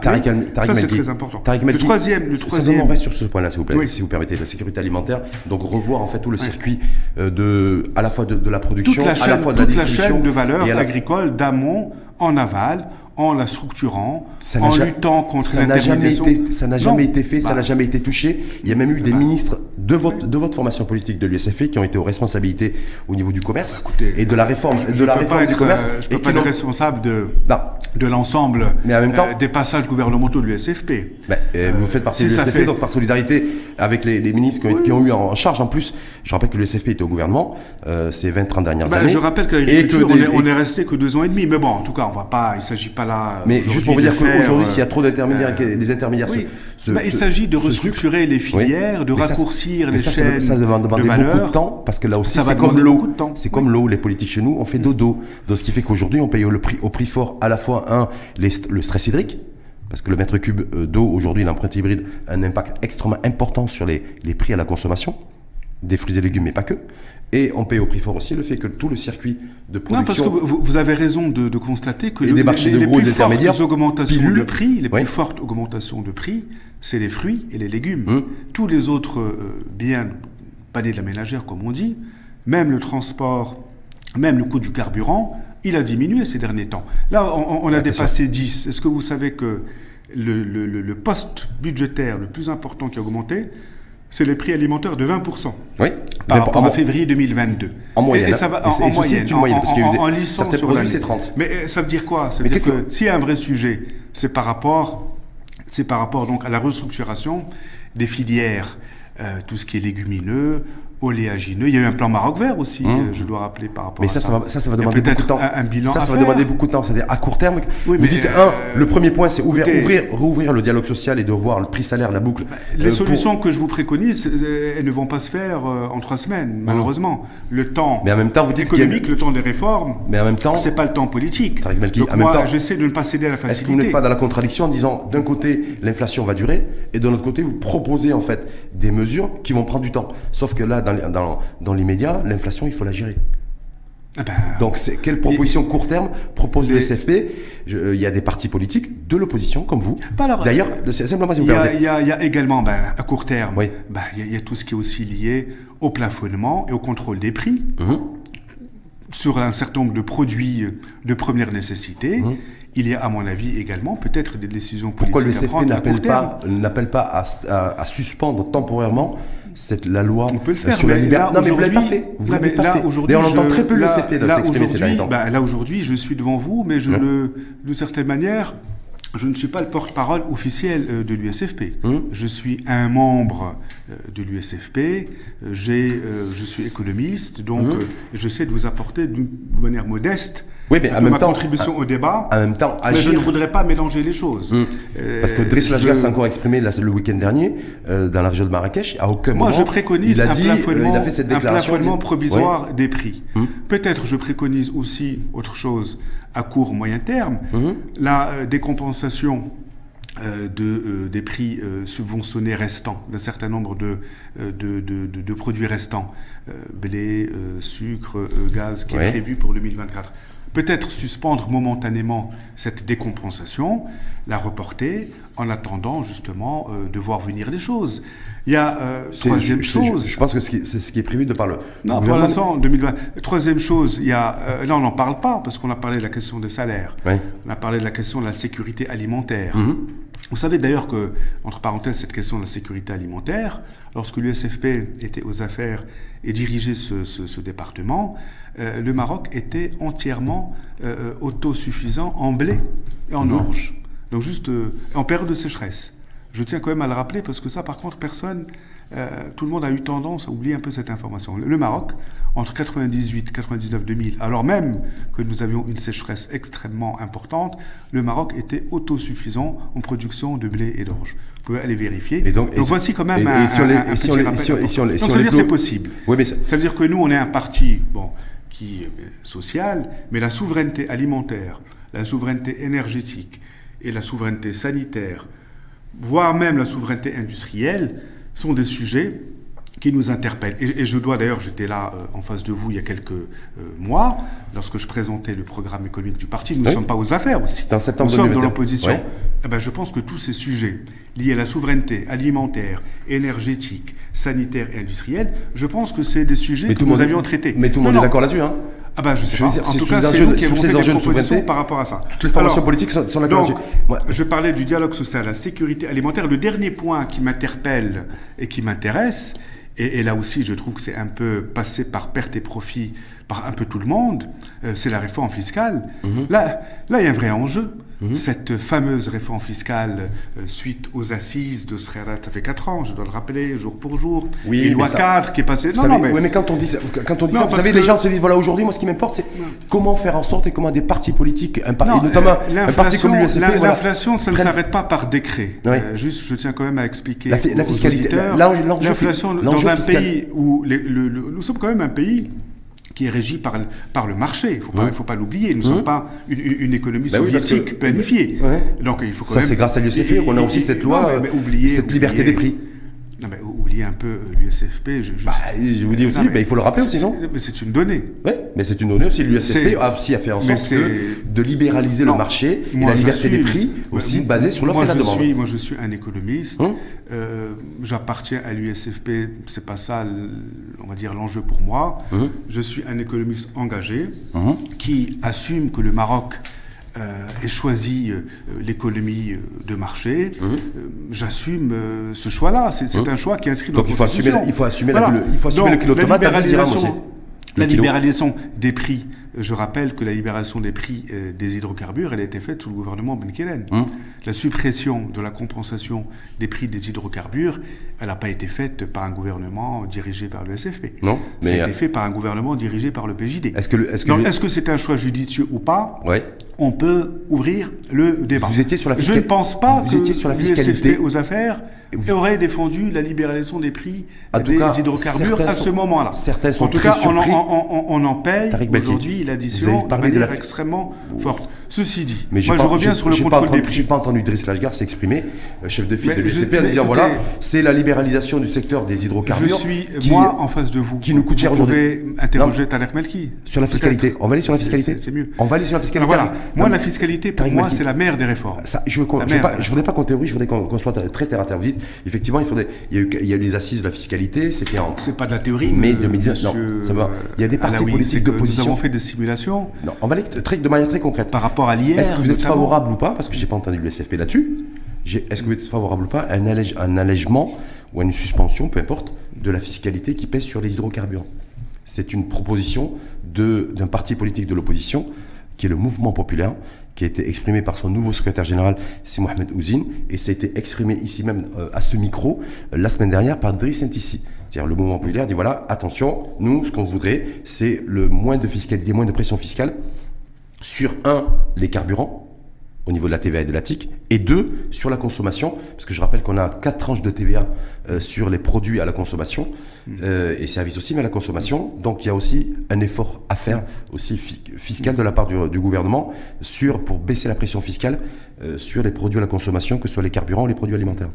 Tariq, Ça, c'est très important. Tariq Le Melki, troisième, le troisième, on reste sur ce point-là, s'il vous plaît, Oui. si vous permettez, la sécurité alimentaire. Donc revoir en fait tout le circuit euh, de, à la fois de, de la production, à la fois de la toute la chaîne de valeur et à la- agricole d'amont en aval, en la structurant, Ça en luttant contre ça n'a jamais l'intermédiation. été, ça n'a Non. jamais été fait, ça Bah, n'a jamais été touché. Il y a même eu des Bah. ministres de votre, de votre formation politique de l'USFP qui ont été aux responsabilités au niveau du commerce Bah, écoutez, et de la réforme, je de la réforme du être, commerce. euh, Je et peux qui pas être responsable de, Non. de l'ensemble euh, des passages gouvernementaux de l'USFP. Euh, vous faites partie si de l'USFP, fait- donc par solidarité avec les, les ministres qui ont, qui ont eu en charge en plus. Je rappelle que l'USFP était au gouvernement euh, ces 20-30 dernières années. je rappelle qu'à Et que l'agriculture, on, des- est- on et- est resté que deux ans et demi. Mais bon, en tout cas, on va pas. Il s'agit pas là. Mais juste pour vous dire qu'aujourd'hui, euh, s'il y a trop d'intermédiaires, euh, que les intermédiaires oui. se, se- Ben, il s'agit de se restructurer les Oui. filières, de Mais raccourcir les ça, ça- chaînes ça, va demander de beaucoup de temps parce que là aussi c'est comme l'eau. C'est comme l'eau. Les politiques chez nous, on fait dodo. Donc ce qui fait qu'aujourd'hui, on paye le prix au prix fort à la fois un le stress hydrique. Parce que le mètre cube euh, d'eau, aujourd'hui, l'empreinte hybride a un impact extrêmement important sur les, les prix à la consommation, des fruits et légumes, mais pas que. Et on paye au prix fort aussi le fait que tout le circuit de Non, parce que production vous, vous avez raison de, de constater que Et le- des marchés les, de les gros plus fortes augmentations de prix, les Oui. plus fortes augmentations de prix, c'est les fruits et les légumes. Hum. Tous les autres euh, biens, panier de la ménagère comme on dit, même le transport, même le coût du carburant, il a diminué ces derniers temps. Là, on, on a Attention. dépassé 10. Est-ce que vous savez que le, le- le- le poste budgétaire le plus important qui a augmenté, c'est les prix alimentaires de 20%. Oui. Par rapport à février 2022. En moyenne. Et, ça va, en, Et c'est- en moyenne. moyenne, en- parce en- en lissant certains produits, c'est 30. Mais euh, ça veut dire quoi? Ça veut Mais dire que- s'il y a un vrai sujet, c'est par rapport, c'est par rapport donc à la restructuration des filières, euh, tout ce qui est légumineux, oléagineux. Il y a eu un plan Maroc vert aussi, Mmh. euh, je dois rappeler par rapport Mais à ça, ça. ça va, ça, ça va demander beaucoup de temps. Un, un bilan ça, ça va demander beaucoup de temps. C'est-à-dire à court terme, Oui, vous mais, dites, euh, un, le premier point, c'est ouvrir, rouvrir le dialogue social et de revoir le prix salaire, la boucle. Les Euh, pour- solutions que je vous préconise, elles ne vont pas se faire en trois semaines, malheureusement. Le temps Mais en même temps, vous dites a- économique, le temps des réformes, Mais en même temps, c'est pas le temps politique. Donc en même moi, temps, j'essaie de ne pas céder à la est-ce que facilité. vous n'êtes pas dans la contradiction en disant, d'un côté, l'inflation va durer, et de l'autre côté, vous proposez en fait des mesures qui vont prendre du temps. Sauf que là, dans, les- dans, dans l'immédiat, l'inflation, il faut la gérer. Ah ben, Donc, c'est quelle proposition court terme propose le SFP euh, Il y a des partis politiques de l'opposition, comme vous. Bah alors, D'ailleurs, simplement si vous il y, a, y y également, ben, à court terme, Oui. ben, il, y a, il y a tout ce qui est aussi lié au plafonnement et au contrôle des prix Mhm. sur un certain nombre de produits de première nécessité. Mhm. Il y a, à mon avis, également peut-être des décisions politiques Pourquoi le SFP n'appelle pas, n'appelle pas à, à- à suspendre temporairement cette, la loi On peut le faire, sur la liberté là, Non, mais vous l'avez pas fait. Vous là, l'avez pas là, fait. D'ailleurs, on entend je- très peu le là- là, s'exprimer ces derniers temps. bah, là, aujourd'hui, je suis devant vous, mais je ne, d'une certaine manière, je ne suis pas le porte-parole officiel euh, de l'USFP. Hum. Je suis un membre euh, de l'USFP. euh, J'ai, je suis économiste, donc Hum. euh, j'essaie de vous apporter d'une manière modeste Oui, mais en même ma temps- contribution au débat. En même temps, mais je ne agir. voudrais pas mélanger les choses. Hum. Euh, Parce que Driss Lajgal je- s'est encore exprimé le week-end dernier euh, dans la région de Marrakech. À aucun Moi, moment. je préconise il a un, dit, plafonnement, il a fait cette un déclaration. plafonnement qui- provisoire des prix. Hum. Peut-être je préconise aussi autre chose à court moyen terme, Mhm. la euh, décompensation euh, de, euh, des prix euh, subventionnés restants, d'un certain nombre de, de, de- produits restants, blé, sucre, gaz, qui Ouais. est prévu pour 2024. Peut-être suspendre momentanément cette décompensation, la reporter, en attendant justement euh, de voir venir les choses. Il y a euh, troisième je, chose. Je, pense que c'est ce qui est prévu de par le. Non, pour l'instant, 2020. Troisième chose, il y a, euh, là on n'en parle pas parce qu'on a parlé de la question des salaires. On a parlé de la question de la sécurité alimentaire. Mhm. Vous savez d'ailleurs que, entre parenthèses, cette question de la sécurité alimentaire, lorsque l'USFP était aux affaires et dirigeait ce, ce- ce département, euh, le Maroc était entièrement euh, autosuffisant en blé et en orge. Donc juste euh, en période de sécheresse. Je tiens quand même à le rappeler parce que ça, par contre, personne, tout le monde a eu tendance à oublier un peu cette information. Le, le Maroc, entre 98, 99, 2000, alors même que nous avions une sécheresse extrêmement importante, le Maroc était autosuffisant en production de blé et d'orge. Vous pouvez aller vérifier. Et donc, et si- voici quand même et- un, et un- les- un et petit rappel et et Donc on ça veut les dire que c'est possible. Oui, mais c'est- Ça veut dire que nous, on est un parti bon, qui est euh, social, mais la souveraineté alimentaire, la souveraineté énergétique et la souveraineté sanitaire, voire même la souveraineté industrielle, sont des sujets qui nous interpellent. Et, et je dois d'ailleurs, j'étais là euh, en face de vous il y a quelques euh, mois, lorsque je présentais le programme économique du parti. Nous ne Oui. sommes pas aux affaires aussi. En septembre Nous sommes dans 2021. l'opposition. Ouais. Eh ben, je pense que tous ces sujets liés à la souveraineté alimentaire, énergétique, sanitaire et industrielle, je pense que c'est des sujets Mais que nous avions traités. Mais tout le monde est d'accord là-dessus. Hein Ah ben, je sais Je pas. dire, en tout cas, c'est de- qui monté les des propositions par rapport à ça. Toutes les formations Alors, politiques sont, sont d'accord donc. Moi- je parlais du dialogue social, la sécurité alimentaire. Le dernier point qui m'interpelle et qui m'intéresse, et, et là aussi je trouve que c'est un peu passé par perte et profit par un peu tout le monde, euh, c'est la réforme fiscale. Mhm. Là, là, il y a un vrai enjeu. Cette fameuse réforme fiscale euh, suite aux assises de Srerat, ça fait 4 ans, je dois le rappeler, jour pour jour. Oui, et loi ça- 4 qui est passée. Non, savez, non, mais- quand on dit ça, quand on dit Non, ça, vous savez, que- les gens se disent voilà, aujourd'hui, moi, ce qui m'importe, c'est comment faire en sorte et comment des partis politiques, un par- Non, et notamment euh, un parti comme l'USP, voilà, L'inflation, ça ne s'arrête pas par décret. Oui. Euh, juste, je tiens quand même à expliquer. La fi- la fiscalité, L'inflation dans un fiscal. pays où les- le- le- nous sommes quand même un pays qui est régi par, le- par le marché. Il ne faut pas, l'oublier. Nous ne Mmh. sommes pas une, économie Bah oui, parce que- soviétique planifiée. Ouais. Donc il faut quand Ça, même- c'est grâce à l'USFP qu'on a aussi et- cette non, loi, mais- mais oubliez- cette liberté des prix. Non, mais oubliez un peu euh, l'USFP. Je, je- Bah, je vous dis aussi, Non, mais bah, il faut le rappeler aussi, non Mais c'est une donnée. Oui, mais c'est une donnée aussi. L'USFP a aussi à faire en sorte de libéraliser le marché et la liberté suis- des prix aussi Ouais, basée sur l'offre et la je demande. Suis, moi, je suis un économiste. Hum. Euh, J'appartiens à l'USFP. C'est pas ça, on va dire, l'enjeu pour moi. Hum. Je suis un économiste engagé Hum. qui assume que le Maroc euh, ait choisi euh, l'économie euh, de marché, euh, j'assume ce choix-là. C'est un choix qui est inscrit dans Donc la il faut assumer, Constitution. il faut assumer, Voilà. la, le, il faut assumer Donc, le kilo de la tomate à 10 dirhams aussi. libéralisation- Le La kilo. libéralisation des prix, je rappelle que la libération des prix euh, des hydrocarbures, elle a été faite sous le gouvernement Ben Kellen. Hum. La suppression de la compensation des prix des hydrocarbures, elle n'a pas été faite par un gouvernement dirigé par le SFP. Non, Ça mais, a euh, été fait par un gouvernement dirigé par le PJD. Est-ce que, le- est-ce que Donc, le- est-ce que c'est un choix judicieux ou pas ouais. On peut ouvrir le débat. Vous étiez sur la Je fiscalité- ne pense pas vous que étiez sur la fiscalité. aux affaires Vous- aurait défendu la libéralisation des prix En des cas, hydrocarbures à ce moment-là. certains sont en tout très cas, on en, on- on- on en paye aujourd'hui l'addition de manière extrêmement forte. Ceci dit, Mais j'ai moi pas- je reviens j'ai- sur le j'ai pas contrôle des entendu- J'ai prix. pas entendu Driss Lashgar s'exprimer, euh, chef de file Mais de je- l'USCP, en disant voilà, c'est la libéralisation du secteur des Je hydrocarbures. suis, qui- moi, en face de vous. qui nous coûte cher Vous aujourd'hui. pouvez interroger Tarek Melki. Sur la fiscalité. On va aller sur la fiscalité c'est- mieux. On va aller sur la fiscalité. voilà. Non, Moi, la fiscalité, pour moi, c'est la mère des réformes. Ça, je ne voudrais pas qu'on théorie, je voudrais qu'on soit très terre à terre. Vous dites, effectivement, il, faudrait, il, y a eu, il y a eu les assises de la fiscalité, c'était en. C'est pas de la théorie, Mais mais 2019, non, ça va. Il y a des partis politiques d'opposition. Nous avons fait des simulations Non, on va aller de manière très concrète. par rapport à l'hier. Est-ce que vous êtes notamment. favorable ou pas Parce que j'ai pas entendu le SFP là-dessus. J'ai- Est-ce que vous êtes favorable ou pas à un, allège- un allègement ou à une suspension, peu importe, de la fiscalité qui pèse sur les hydrocarbures? C'est une proposition d'un parti politique de l'opposition qui est le Mouvement Populaire, qui a été exprimé par son nouveau secrétaire général, c'est Mohamed Ouzine, et ça a été exprimé ici même euh, à ce micro euh, la semaine dernière par Driss. C'est-à-dire le Mouvement Populaire dit voilà, attention, nous, ce qu'on voudrait, c'est le moins de fiscalité, moins de pression fiscale sur un, les carburants, au niveau de la TVA et de la TIC, et deux, sur la consommation, parce que je rappelle qu'on a quatre tranches de TVA euh, sur les produits à la consommation, euh, et services aussi, mais à la consommation. Donc il y a aussi un effort à faire, aussi fi- fiscal de la part du, du gouvernement, sur, pour baisser la pression fiscale euh, sur les produits à la consommation, que ce soit les carburants ou les produits alimentaires.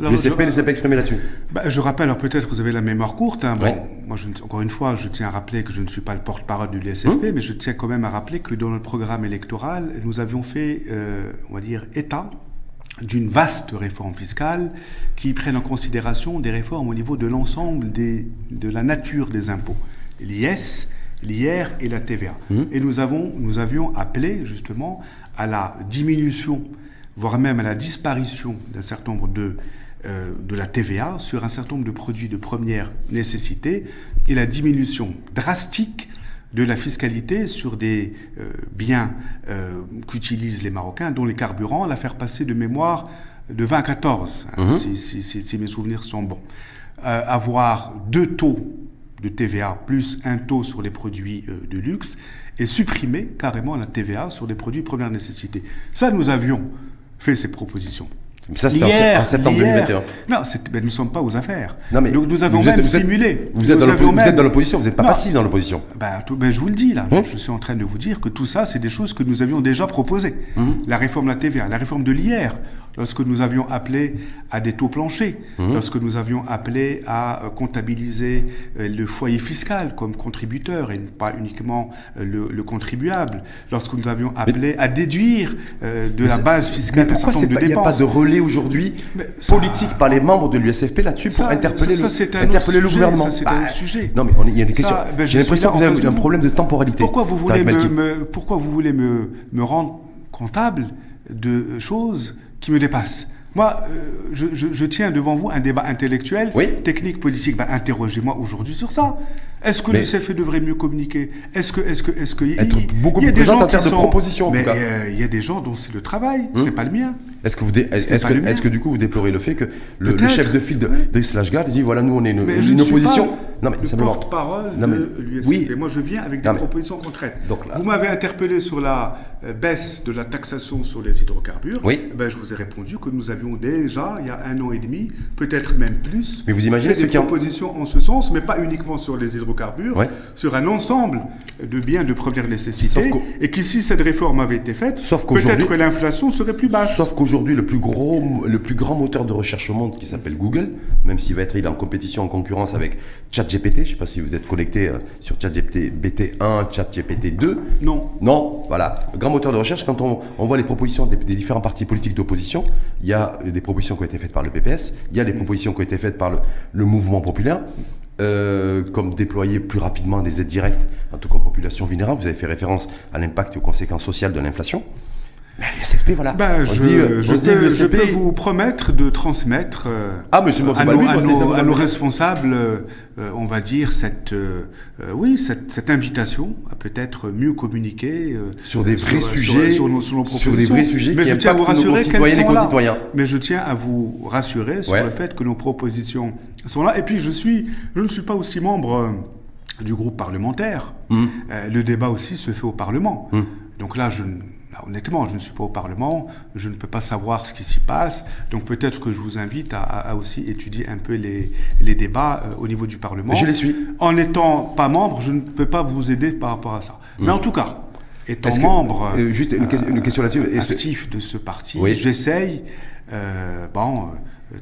Alors, le CFP ne s'est pas exprimé là-dessus. Bah, je rappelle, alors peut-être vous avez la mémoire courte. hein. Bon, Ouais. moi, je, encore une fois, je tiens à rappeler que je ne suis pas le porte-parole du LSFP, Hum. mais je tiens quand même à rappeler que dans notre programme électoral, nous avions fait, euh, on va dire, état d'une vaste réforme fiscale qui prenne en considération des réformes au niveau de l'ensemble de la nature des impôts. L'IS, l'IR et la TVA. Hum. Et nous, avons, nous avions appelé justement à la diminution, voire même à la disparition d'un certain nombre de, euh, de la TVA sur un certain nombre de produits de première nécessité et la diminution drastique de la fiscalité sur des euh, biens euh, qu'utilisent les Marocains, dont les carburants, la faire passer de mémoire de 20 à 14, hein, Mhm. si, si- si- si mes souvenirs sont bons. Euh, avoir deux taux de TVA plus un taux sur les produits de luxe et supprimer carrément la TVA sur les produits de première nécessité. Ça, nous avions fait ces propositions. Mais ça, c'était en, septembre hier- 2021. Non, ben, nous ne sommes pas aux affaires. Non, mais Donc, nous avons vous même êtes- simulé. Vous êtes, dans l'opposition, vous n'êtes pas Non. passif dans l'opposition. Ben, tout- ben, je vous le dis là, Hein je suis en train de vous dire que tout ça, c'est des choses que nous avions déjà proposées. Mhm. La réforme de la TVA, la réforme de l'IR, lorsque nous avions appelé à des taux planchers, Mhm. lorsque nous avions appelé à euh, comptabiliser euh, le foyer fiscal comme contributeur et pas uniquement euh, le, le contribuable, lorsque nous avions appelé à déduire euh, de la base Mais fiscale un pourquoi certain c'est nombre pas- de il n'y a pas dépenses. de relais aujourd'hui politique par les membres de l'USFP là-dessus pour interpeller, ça, le, un interpeller gouvernement ça, c'est Bah, un autre sujet. Non, mais il y a des questions. Ça, ben, J'ai l'impression que vous avez un problème de temporalité. Pourquoi vous voulez, me- pourquoi vous voulez me, me rendre comptable de choses qui me dépassent Moi, euh, je, je- je tiens devant vous un débat intellectuel, Oui. technique, politique. Ben, Interrogez-moi aujourd'hui sur ça. Est-ce que Mais- le CFE devrait mieux communiquer? Est-ce que, est-ce que, est-ce que Être il- beaucoup il y a plus des gens en termes qui de sont- propositions, Mais cas. euh, il y a des gens dont c'est le travail, ce Hum. n'est pas le mien. Est-ce que, vous dé- est-ce, C'est est-ce pas que, du coup vous déplorez le fait que le, chef de file de, d'Is Lashgard dit voilà, nous on est une, Mais opposition. pas non, mais le simplement. porte-parole de l'USFP. oui. Moi, je viens avec des Non, propositions concrètes. Donc là- Vous m'avez interpellé sur la euh, baisse de la taxation sur les hydrocarbures. Oui. Eh Ben, je vous ai répondu que nous avions déjà, il y a un an et demi, peut-être même plus, Mais vous imaginez des en- propositions en ce sens, mais pas uniquement sur les hydrocarbures, Ouais. sur un ensemble de biens de première nécessité. Sauf Et que si cette réforme avait été faite, Sauf peut-être que l'inflation serait plus basse. Sauf qu'aujourd'hui, le plus gros, le plus grand moteur de recherche au monde, qui s'appelle Google, même s'il va être il est en compétition, en concurrence avec ChatGPT, je ne sais pas si vous êtes connecté euh, sur ChatGPT BT1, ChatGPT 2. Non. Non, voilà. Grand moteur de recherche, quand on, on voit les propositions des, des différents partis politiques d'opposition, il y a euh, des propositions qui ont été faites par le PPS, il y a des propositions qui ont été faites par le, le mouvement populaire, euh, comme déployer plus rapidement des aides directes, en tout cas aux populations vulnérables. Vous avez fait référence à l'impact et aux conséquences sociales de l'inflation. Mais l'USFP, voilà. Ben, je, euh, je, peux, je, peux, vous promettre de transmettre euh, ah, mais à, nos, à, nos, à nos responsables, euh, on va dire, cette, euh, oui, cette, cette, invitation à peut-être mieux communiquer sur des vrais sujets, sur, nos, sur, nos sur, des vrais sujets mais qui je tiens à vous rassurer qu'elles sont concitoyens. Mais je tiens à vous rassurer sur Ouais. le fait que nos propositions sont là. Et puis, je suis, je ne suis pas aussi membre du groupe parlementaire. Hum. Le débat aussi se fait au Parlement. Hum. Donc là, je, là, honnêtement, je ne suis pas au Parlement, je ne peux pas savoir ce qui s'y passe. Donc peut-être que je vous invite à, aussi étudier un peu les, les débats euh, au niveau du Parlement. Je les suis. En n'étant pas membre, je ne peux pas vous aider par rapport à ça. Mais en tout cas, étant que- membre euh, juste une question- une question là-dessus. Actif de ce parti, Oui. j'essaye, euh, bon, euh,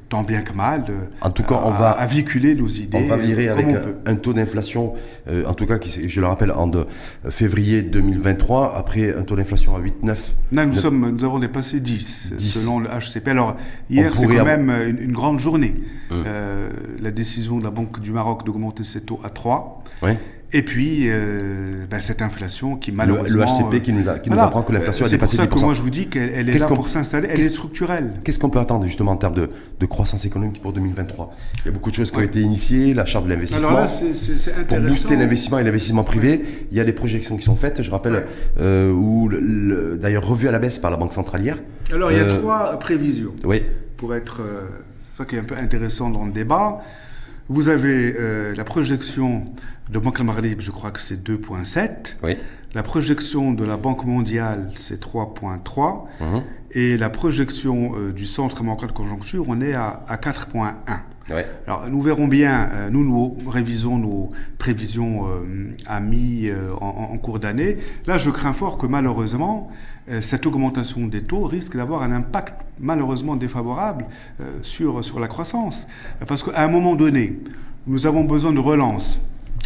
tant bien que mal, euh, En tout cas, on à- va- à véhiculer nos idées. On va virer euh, avec comme on un, taux d'inflation, euh, en tout cas, qui, je le rappelle, en de, euh, février 2023, après un taux d'inflation à 8,9. Là, nous, Ne- sommes, nous avons dépassé 10, 10. selon le HCP. Alors, hier, c'est quand avoir- même une, une grande journée. Hum. Euh, la décision de la Banque du Maroc d'augmenter ses taux à 3. Ouais. Et puis, euh, ben, cette inflation qui Le, malheureusement... le HCP qui nous, a- qui nous apprend que l'inflation Euh, a C'est pour ça 10%. que moi, je vous dis qu'elle elle est là pour s'installer. Elle est structurelle. Qu'est-ce qu'on peut attendre justement en termes de, de croissance économique pour 2023 Il y a beaucoup de choses qui ont été initiées, la charte de l'investissement. Pour booster l'investissement et l'investissement privé, il y a des projections qui sont faites, je rappelle, Ouais. euh, où le- le- d'ailleurs revues à la baisse par la Banque centrale hier. Alors, il y a Euh, trois prévisions. Oui, pour être euh, ça qui est un peu intéressant dans le débat. Vous avez euh, la projection de Banque Maghreb, je crois que c'est 2.7. oui. La projection de la Banque mondiale, c'est 3.3. Mhm. Et la projection euh, du Centre bancaire de conjoncture, on est à, à 4.1. Ouais. Alors, nous verrons bien, euh, nous, nous révisons nos prévisions euh, à mi, euh, en, cours d'année. Là, je crains fort que malheureusement, euh, cette augmentation des taux risque d'avoir un impact malheureusement défavorable euh, sur, sur la croissance. Parce qu'à un moment donné, nous avons besoin de relance.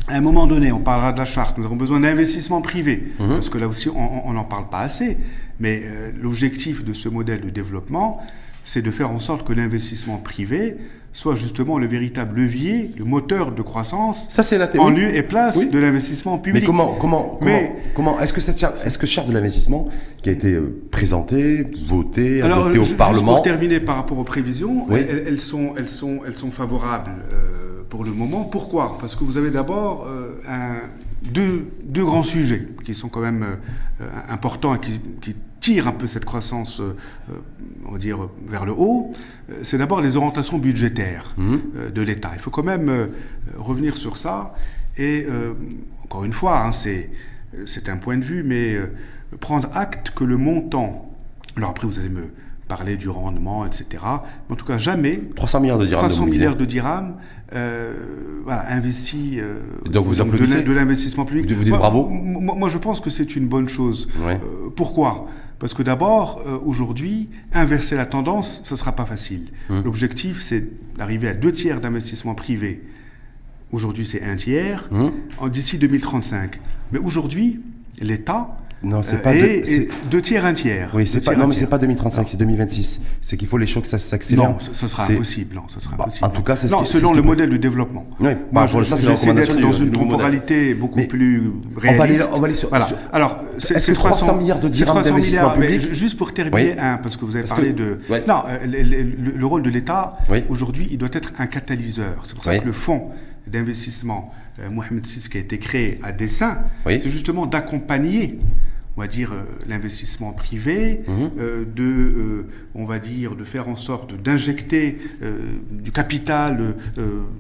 À un moment donné, on parlera de la charte, nous avons besoin d'investissement privé, parce que là aussi, on n'en parle pas assez. Mais euh, l'objectif de ce modèle de développement, c'est de faire en sorte que l'investissement privé soit justement le véritable levier, le moteur de croissance, Ça, c'est la en lieu et place Oui. de l'investissement public. Mais comment, comment, comment, Mais- comment est-ce que cette charte, est-ce que charte de l'investissement qui a été euh, présentée, votée, Alors, adoptée au juste Parlement, pour terminer par rapport aux prévisions, Oui. elles, elles sont, elles, sont, elles sont favorables euh, pour le moment. Pourquoi? Parce que vous avez d'abord euh, un- deux, deux grands sujets qui sont quand même euh, importants et qui, qui tirent un peu cette croissance, euh, euh, on va dire, vers le haut. Euh, C'est d'abord les orientations budgétaires euh, de l'État. Il faut quand même revenir sur ça. Et encore une fois, hein, c'est un point de vue, mais prendre acte que le montant, alors après vous allez me parler du rendement, etc. Mais en tout cas, jamais 300 milliards de dirhams. 300 vous me disiez. milliards de dirhams euh, voilà, investis euh, Donc vous de applaudissez de l'investissement public. Vous dites Moi- bravo Moi, moi, je pense que c'est une bonne chose. Ouais. Euh, pourquoi? Parce que d'abord, euh, aujourd'hui, inverser la tendance, ce ne sera pas facile. Hum. L'objectif, c'est d'arriver à deux tiers d'investissement privé. Aujourd'hui, c'est un tiers. Hum. D'ici 2035. Mais aujourd'hui, l'État Non, c'est pas. de- c'est- deux tiers, un tiers. Oui, c'est pas. Non, mais c'est pas 2035, c'est 2026. C'est qu'il faut les choses, ça s'accélère. Non, ce, sera impossible. Non, ce sera Bah, impossible. en tout cas, c'est ce selon le peut- modèle de développement. Oui, Moi, bah, je, voilà, ça, j'essaie d'être dans une temporalité beaucoup Mais plus on va aller- réaliste. on va aller sur- Voilà. sur- Alors, c'est Est-ce c'est que 300 milliards de dirhams 300 d'investissement public ju- Juste pour terminer, hein, parce que vous avez parlé de. Non, euh, le, le- le- le rôle de l'État aujourd'hui, il doit être un catalyseur. C'est pour ça que le fonds d'investissement euh, Mohamed VI qui a été créé à dessein, c'est justement d'accompagner on va dire, euh, l'investissement privé, Mhm. euh, de, euh, on va dire, de faire en sorte d'injecter du capital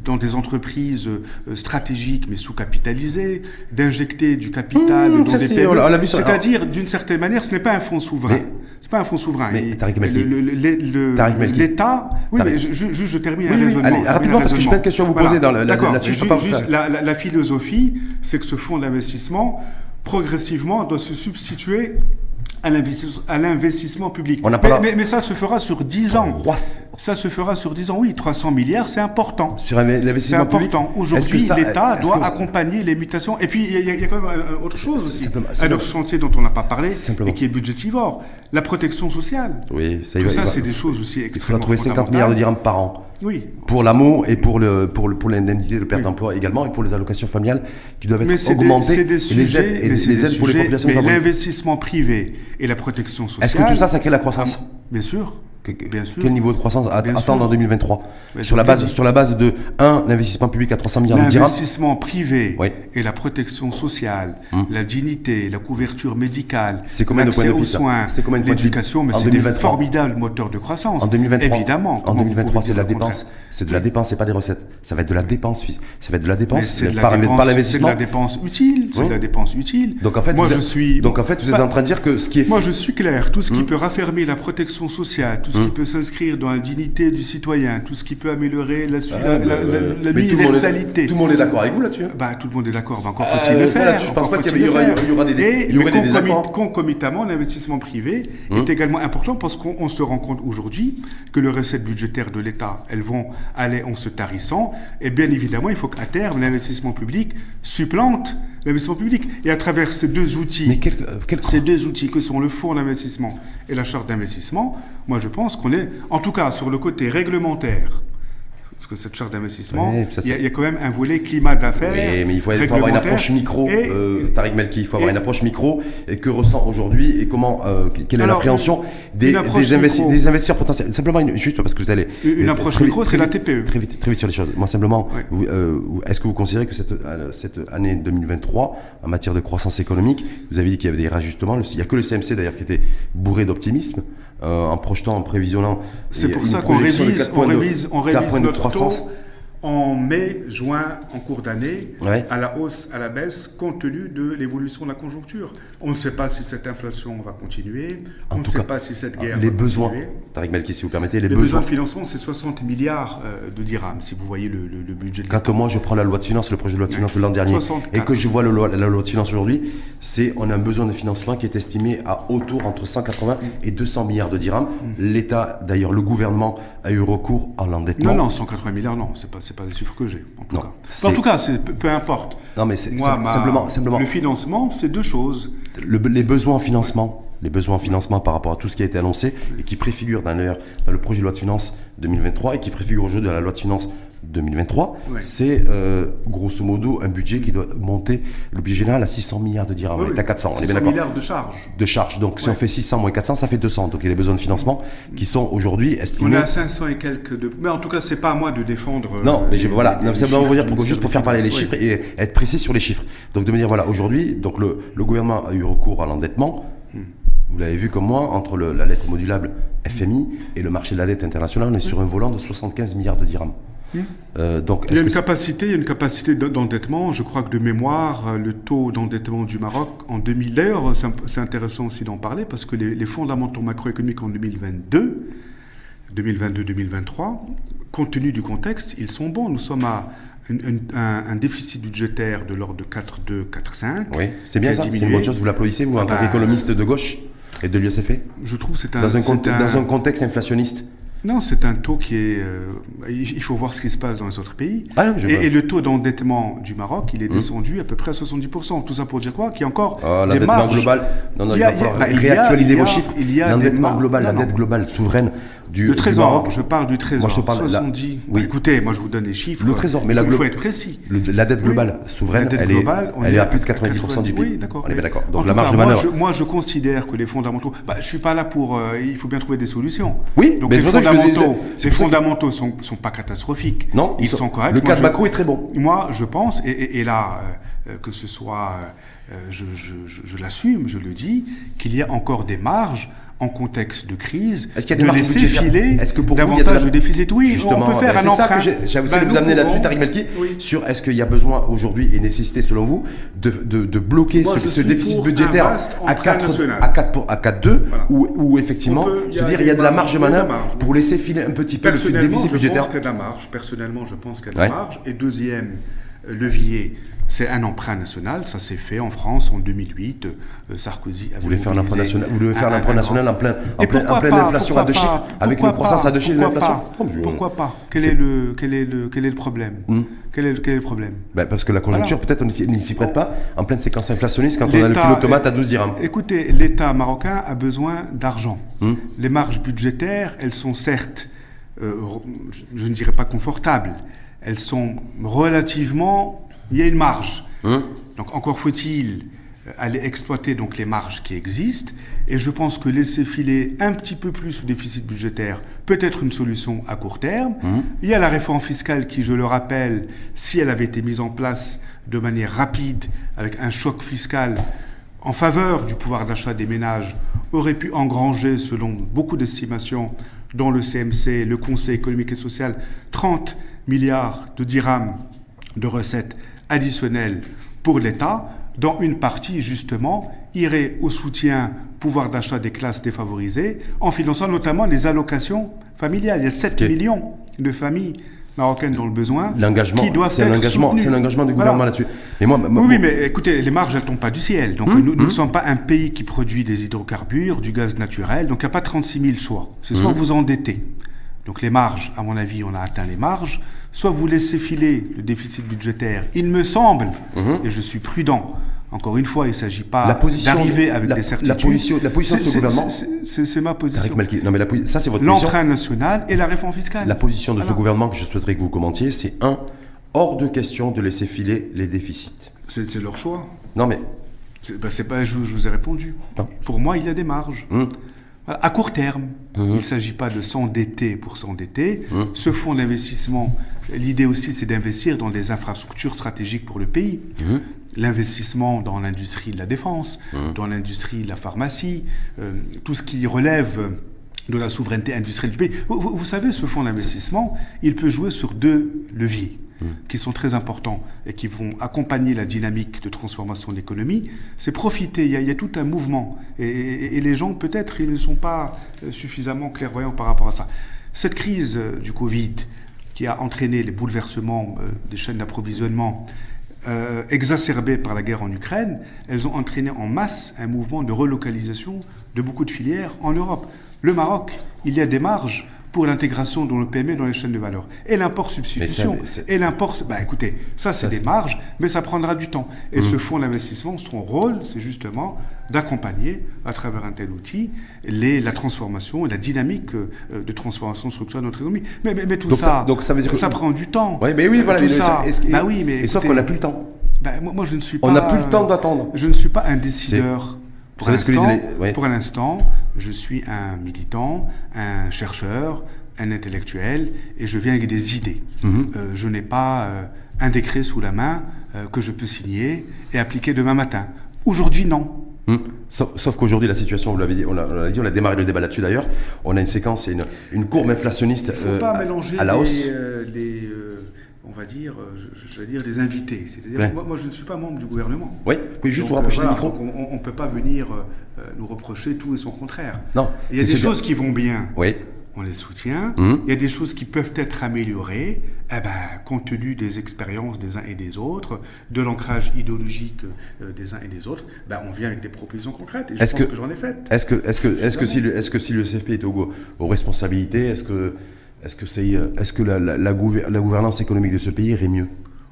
dans des entreprises stratégiques mais sous-capitalisées, d'injecter du capital Mmh, dans des c'est- PME. ça. C'est-à-dire, d'une certaine manière, ce n'est pas un fonds souverain. C'est pas un fonds souverain. Mais Tariq Melki. L'État. Oui, mais je, je- juste, je termine Oui, un oui, raisonnement. allez, rapidement, un parce que j'ai plein de questions à vous poser dans le- là- D'accord. là-dessus, la philosophie, c'est que ce fonds d'investissement, progressivement, doit se substituer à l'investis- à l'investissement public. On mais, la- mais- mais ça se fera sur 10 ans. Ça se fera sur 10 ans. Oui, 300 milliards, c'est important. Sur C'est l'investissement public. important. est-ce que Aujourd'hui, l'État doit que- accompagner les mutations. Et puis, il y, a- y quand même euh, autre chose C'est- aussi. Un autre chantier dont on n'a pas parlé Simplement. et qui est budgétivore. La protection sociale. Oui, ça, il Tout va- ça, c'est des choses aussi Il faudra extrêmement trouver 50 fondamentales. milliards de dirhams par an. Oui. Pour l'amour et pour le pour le- pour l'indemnité de perte Oui. d'emploi également et pour les allocations familiales qui doivent Mais être des, augmentées des sujets, les aides et les, aides pour les populations mais l'investissement privé et la protection sociale. Est-ce que tout ça, ça crée la croissance Ah, Bien sûr. Bien sûr. Quel niveau de croissance à- attendre en 2023 Mais sur la, base, sur la base de 1, l'investissement public à 300 milliards de dirhams. L'investissement privé Oui. et la protection sociale, Hum. la dignité, la couverture médicale, C'est combien de points de aux soins, C'est combien de l'éducation, mais c'est des 2023? formidables moteurs de croissance. En 2023, Évidemment. en Comment vous 2023 pouvez c'est de la dépense. C'est de la dépense, c'est pas des recettes. Ça va être de la dépense. fils. Ça va être de la dépense, c'est de, la dépense- c'est de l'investissement. la dépense utile. C'est de la dépense utile. Donc en fait, vous êtes, en train de dire que ce qui est Moi, je suis clair. Tout ce qui Hum. peut raffermir la protection sociale, tout ce qui peut s'inscrire dans la dignité du citoyen, tout ce qui peut améliorer la, Ah, la- la- la- euh, mais tout le monde est- universalité. Tout le monde est d'accord avec vous là-dessus. hein Bah, tout le monde est d'accord. Bah, encore Euh, faut-il le ça, faire. là-dessus, je pense pas qu'il y aura- le il y des- Et, il y aurait mais des concomi- désaccords. Concomitamment, l'investissement privé Hum. est également important parce qu'on on se rend compte aujourd'hui que les recettes budgétaires de l'État, elles vont aller en se tarissant. Et bien évidemment, il faut qu'à terme, l'investissement public supplante l'investissement public. Et à travers ces deux outils, Mais quel, euh, quel- ces deux outils que sont le fonds d'investissement et la charte d'investissement, moi je pense qu'on est, en tout cas sur le côté réglementaire, parce que cette charte d'investissement, Ouais, il y, a- y quand même un volet climat d'affaires. Mais il faut, il faut avoir une approche micro, et- euh, Tariq Melki, il faut avoir et- une approche micro et que ressent aujourd'hui et comment, euh, quelle est l'appréhension des, investi- investisseurs potentiels? Simplement, une- juste parce que vous allez. Une- une euh, approche très micro, c'est la TPE. Très vite, très vite sur les choses. Moi, simplement, Ouais. euh, est-ce que vous considérez que cette, cette année 2023, en matière de croissance économique, vous avez dit qu'il y avait des réajustements, il n'y a que le CMC d'ailleurs qui était bourré d'optimisme, euh, en projetant, en prévisionnant. C'est pour ça qu'on révise, 4 on révise, on 4 révise notre croissance. taux en mai, juin, en cours d'année, Ouais. à la hausse, à la baisse, compte tenu de l'évolution de la conjoncture. On ne sait pas si cette inflation va continuer, En on ne sait cas, pas si cette guerre les va besoins, continuer. Tariq Melki, si vous permettez, les, Les besoins besoins. de financement, c'est 60 milliards euh, de dirhams, si vous voyez le, le- le budget de Quand moi je prends la loi de finances, le projet de loi de finances de l'an dernier, 64. et que je vois le loi- la loi de finances aujourd'hui, c'est on a un besoin de financement qui est estimé à autour entre 180 et 200 milliards de dirhams. L'État, d'ailleurs le gouvernement, a eu recours à l'endettement. Non, non, 180 milliards, non, c'est pas, c'est pas les chiffres que j'ai, en tout Non, cas. c'est- En tout cas, c'est- peu, importe. Non, mais c'est Moi, sim- ma- simplement, simplement le financement, c'est deux choses. Le- les besoins en financement, par rapport à tout ce qui a été annoncé et qui préfigure dans le projet de loi de finances 2023 et qui préfigure aujourd'hui dans la loi de finances 2023, Ouais. c'est euh, grosso modo un budget qui doit monter le budget général à 600 milliards de dirhams. Oui, on est à 400, on est bien 600 d'accord. milliards de charges. de charges. Donc si on fait 600 moins 400, ça fait 200. Donc il y a des besoins de financement qui sont aujourd'hui On est estimés. à 500 et quelques de... Mais en tout cas, c'est pas à moi de défendre... euh, Non, mais les- voilà, les- non, les simplement chiffres vous dire pour, juste pour faire parler les chiffres et être précis sur les chiffres. Donc de me dire voilà, aujourd'hui, donc le, le gouvernement a eu recours à l'endettement. Hmm. Vous l'avez vu comme moi, entre le- la lettre modulable FMI et le marché de la dette internationale, on est sur un volant de 75 milliards de dirhams. Euh, donc. Il y a une capacité, il y a une capacité de- d'endettement. Je crois que de mémoire, euh, le taux d'endettement du Maroc en 2000, d'ailleurs, c'est intéressant aussi d'en parler parce que les, les fondamentaux macroéconomiques en 2022, 2022-2023, compte tenu du contexte, ils sont bons. Nous sommes à un, un- un- un déficit budgétaire de l'ordre de 4,2, 4,5. Oui, c'est bien ça, c'est une bonne chose. Vous l'applaudissez, vous, en Ah tant bah, qu'économiste de gauche et de l'USFE Je trouve que c'est un, dans, un- dans un contexte inflationniste Non, c'est un taux qui est. euh, il faut voir ce qui se passe dans les autres pays. Ah non, et, et le taux d'endettement du Maroc, il est descendu à peu près à 70%. Tout ça pour dire quoi? Qu'il y a encore des L'endettement global, non, non, Il il, va falloir bah, réactualiser vos chiffres. il y a L'endettement global, la dette globale souveraine du, Le du trésor, Maroc. je parle du trésor. Moi, je parle de la- 70. Oui. Écoutez, moi je vous donne les chiffres. Le trésor, mais la il faut être précis. Le- la dette globale Oui. souveraine, La dette elle, globale, est, elle est à plus de 90, 90% du PIB. Oui, d'accord. On est bien d'accord. Donc la marge cas, de moi, manœuvre. je, moi, je considère que les fondamentaux. Bah, je suis pas là pour. euh, il faut bien trouver des solutions. Oui, Donc mais les fondamentaux, les fondamentaux sont, sont pas catastrophiques. Non, ils sont, corrects. Le cas de je- macro est très bon. Moi, je pense, et, là, euh, euh, que ce soit, euh, je, je- je- je l'assume, je le dis, qu'il y a encore des marges en contexte de crise, Est-ce qu'il y a de laisser filer Est-ce que pour vous, il y a de davantage la- de déficit. Oui, Justement, on peut faire un c'est ça emprunt. que j'ai- aussi Ben, de vous amener là-dessus, Tariq Melki, Oui. sur est-ce qu'il y a besoin aujourd'hui et nécessité selon vous de, de, de bloquer Moi, ce, je ce déficit budgétaire à emprunt 4, national. à 4, pour- à 4,2 Voilà. où, où effectivement peut- se a dire il y a de la marge de manœuvre marge, pour laisser filer un petit peu le Personnellement, déficit je budgétaire pense qu'il y a de la marge. Personnellement, je pense qu'il y a de la marge. Et deuxième euh, levier, c'est un emprunt national. Ça s'est fait en France en 2008. euh, Sarkozy avait Vous voulez faire un emprunt mobilisé national, vous voulez faire un- un emprunt un- national en plein, en plein, en pleine pas, inflation à deux pas, chiffres, avec une croissance pas, à deux chiffres de pourquoi l'inflation pas, Oh, Pourquoi pas quel est, le, quel, est le, quel est le problème Hmm. quel, est, le- quel est le problème Ben, parce que la conjoncture, Voilà. peut-être, on n'y s'y- prête pas en pleine séquence inflationniste quand on a le kilo de tomate à 12 dirhams. Écoutez, l'État marocain a besoin d'argent. Hmm. Les marges budgétaires, elles sont certes, euh, je ne dirais pas confortables, elles sont relativement... Il y a une marge. Hum Donc encore faut-il aller exploiter donc les marges qui existent. Et je pense que laisser filer un petit peu plus au déficit budgétaire peut être une solution à court terme. Mmh. Il y a la réforme fiscale qui, je le rappelle, si elle avait été mise en place de manière rapide, avec un choc fiscal en faveur du pouvoir d'achat des ménages, aurait pu engranger, selon beaucoup d'estimations, dans le CMC, le Conseil économique et social, 30 milliards de dirhams de recettes additionnelles pour l'État, dont une partie, justement, irait au soutien pouvoir d'achat des classes défavorisées, en finançant notamment les allocations familiales. Il y a 7 qui est- millions de familles marocaines dans le besoin L'engagement, qui doivent c'est l'engagement, soutenues. c'est l'engagement du Voilà. gouvernement là-dessus. Mais moi, moi- Oui, mais écoutez, les marges, elles tombent pas du ciel. Donc, Hum, nous, nous ne hum. sommes pas un pays qui produit des hydrocarbures, du gaz naturel. Donc, il n'y a pas 36 000 choix. C'est soit Hum. vous endettez. Donc, les marges, à mon avis, on a atteint les marges. Soit vous laissez filer le déficit budgétaire. Il me semble, et je suis prudent, encore une fois, il ne s'agit pas d'arriver avec la- des la certitudes. position- la position de ce gouvernement- c'est- ma position. Tariq Malki, non mais la posi- ça c'est votre position. L'emprunt national et la réforme fiscale. La position de ce gouvernement que je souhaiterais que vous commentiez, c'est un, hors de question de laisser filer les déficits. C'est leur choix. Non mais, c'est pas, je, je vous ai répondu. Non. Pour moi, il y a des marges. hum, À court terme, Mhm. il ne s'agit pas de s'endetter pour s'endetter. Mhm. Ce fonds d'investissement, l'idée aussi, c'est d'investir dans des infrastructures stratégiques pour le pays. hum, L'investissement dans l'industrie de la défense, Mhm. dans l'industrie de la pharmacie, euh, tout ce qui relève de la souveraineté industrielle du pays. Vous- vous savez, ce fonds d'investissement, il peut jouer sur deux leviers Mhm. qui sont très importants et qui vont accompagner la dynamique de transformation de l'économie, c'est profiter. Il y, a, tout un mouvement. Et les gens, peut-être, ils ne sont pas euh, suffisamment clairvoyants par rapport à ça. Cette crise euh, du Covid, qui a entraîné les bouleversements euh, des chaînes d'approvisionnement, euh, exacerbées par la guerre en Ukraine, elles ont entraîné en masse un mouvement de relocalisation de beaucoup de filières en Europe. Le Maroc, il y a des marges pour l'intégration dans le PME dans les chaînes de valeur. Et l'import substitution. Ça, Et l'import, bah écoutez, ça c'est des marges, mais ça prendra du temps. Et Mmh. ce fonds d'investissement, son rôle, c'est justement d'accompagner, à travers un tel outil, les, la transformation et la dynamique euh, de transformation structurelle de notre économie. Mais, mais, mais tout Donc ça, ça- donc ça veut dire que- prend du temps. ouais, mais oui, voilà. Mais ça, que- bah oui, mais et sauf qu'on n'a plus le temps. bah, moi, moi, je ne suis pas. On n'a plus le temps euh, d'attendre. Je ne suis pas un décideur. Pour l'instant, les- ouais. pour l'instant, je suis un militant, un chercheur, un intellectuel, et je viens avec des idées. Mhm. Euh, je n'ai pas euh, un décret sous la main euh, que je peux signer et appliquer demain matin. Aujourd'hui, non. Hum. Sauf, sauf qu'aujourd'hui, la situation, vous l'avez dit, on l'a dit, on a démarré le débat là-dessus d'ailleurs. On a une séquence et une, une courbe inflationniste Il ne faut euh, pas à- mélanger à la les, hausse. euh, les, euh, on va dire, euh, je, je vais dire des invités. C'est-à-dire, Ouais. moi, moi, je ne suis pas membre du gouvernement. Oui, pouvez juste rapprocher euh, voilà, micro. donc On ne peut pas venir euh, nous reprocher tout et son contraire. Non, Il y a des choses qui vont bien, Oui, on les soutient. Mhm. Il y a des choses qui peuvent être améliorées, eh ben, compte tenu des expériences des uns et des autres, de l'ancrage idéologique euh, des uns et des autres, ben, on vient avec des propositions concrètes. Et je Est-ce pense que- que, j'en ai faites. Est-ce que, est-ce que, est-ce que si le, est-ce que si le CFP est aux, aux responsabilités, est-ce que, est-ce que c'est, euh, que la, la, la gouver- la gouvernance économique de ce pays irait mieux,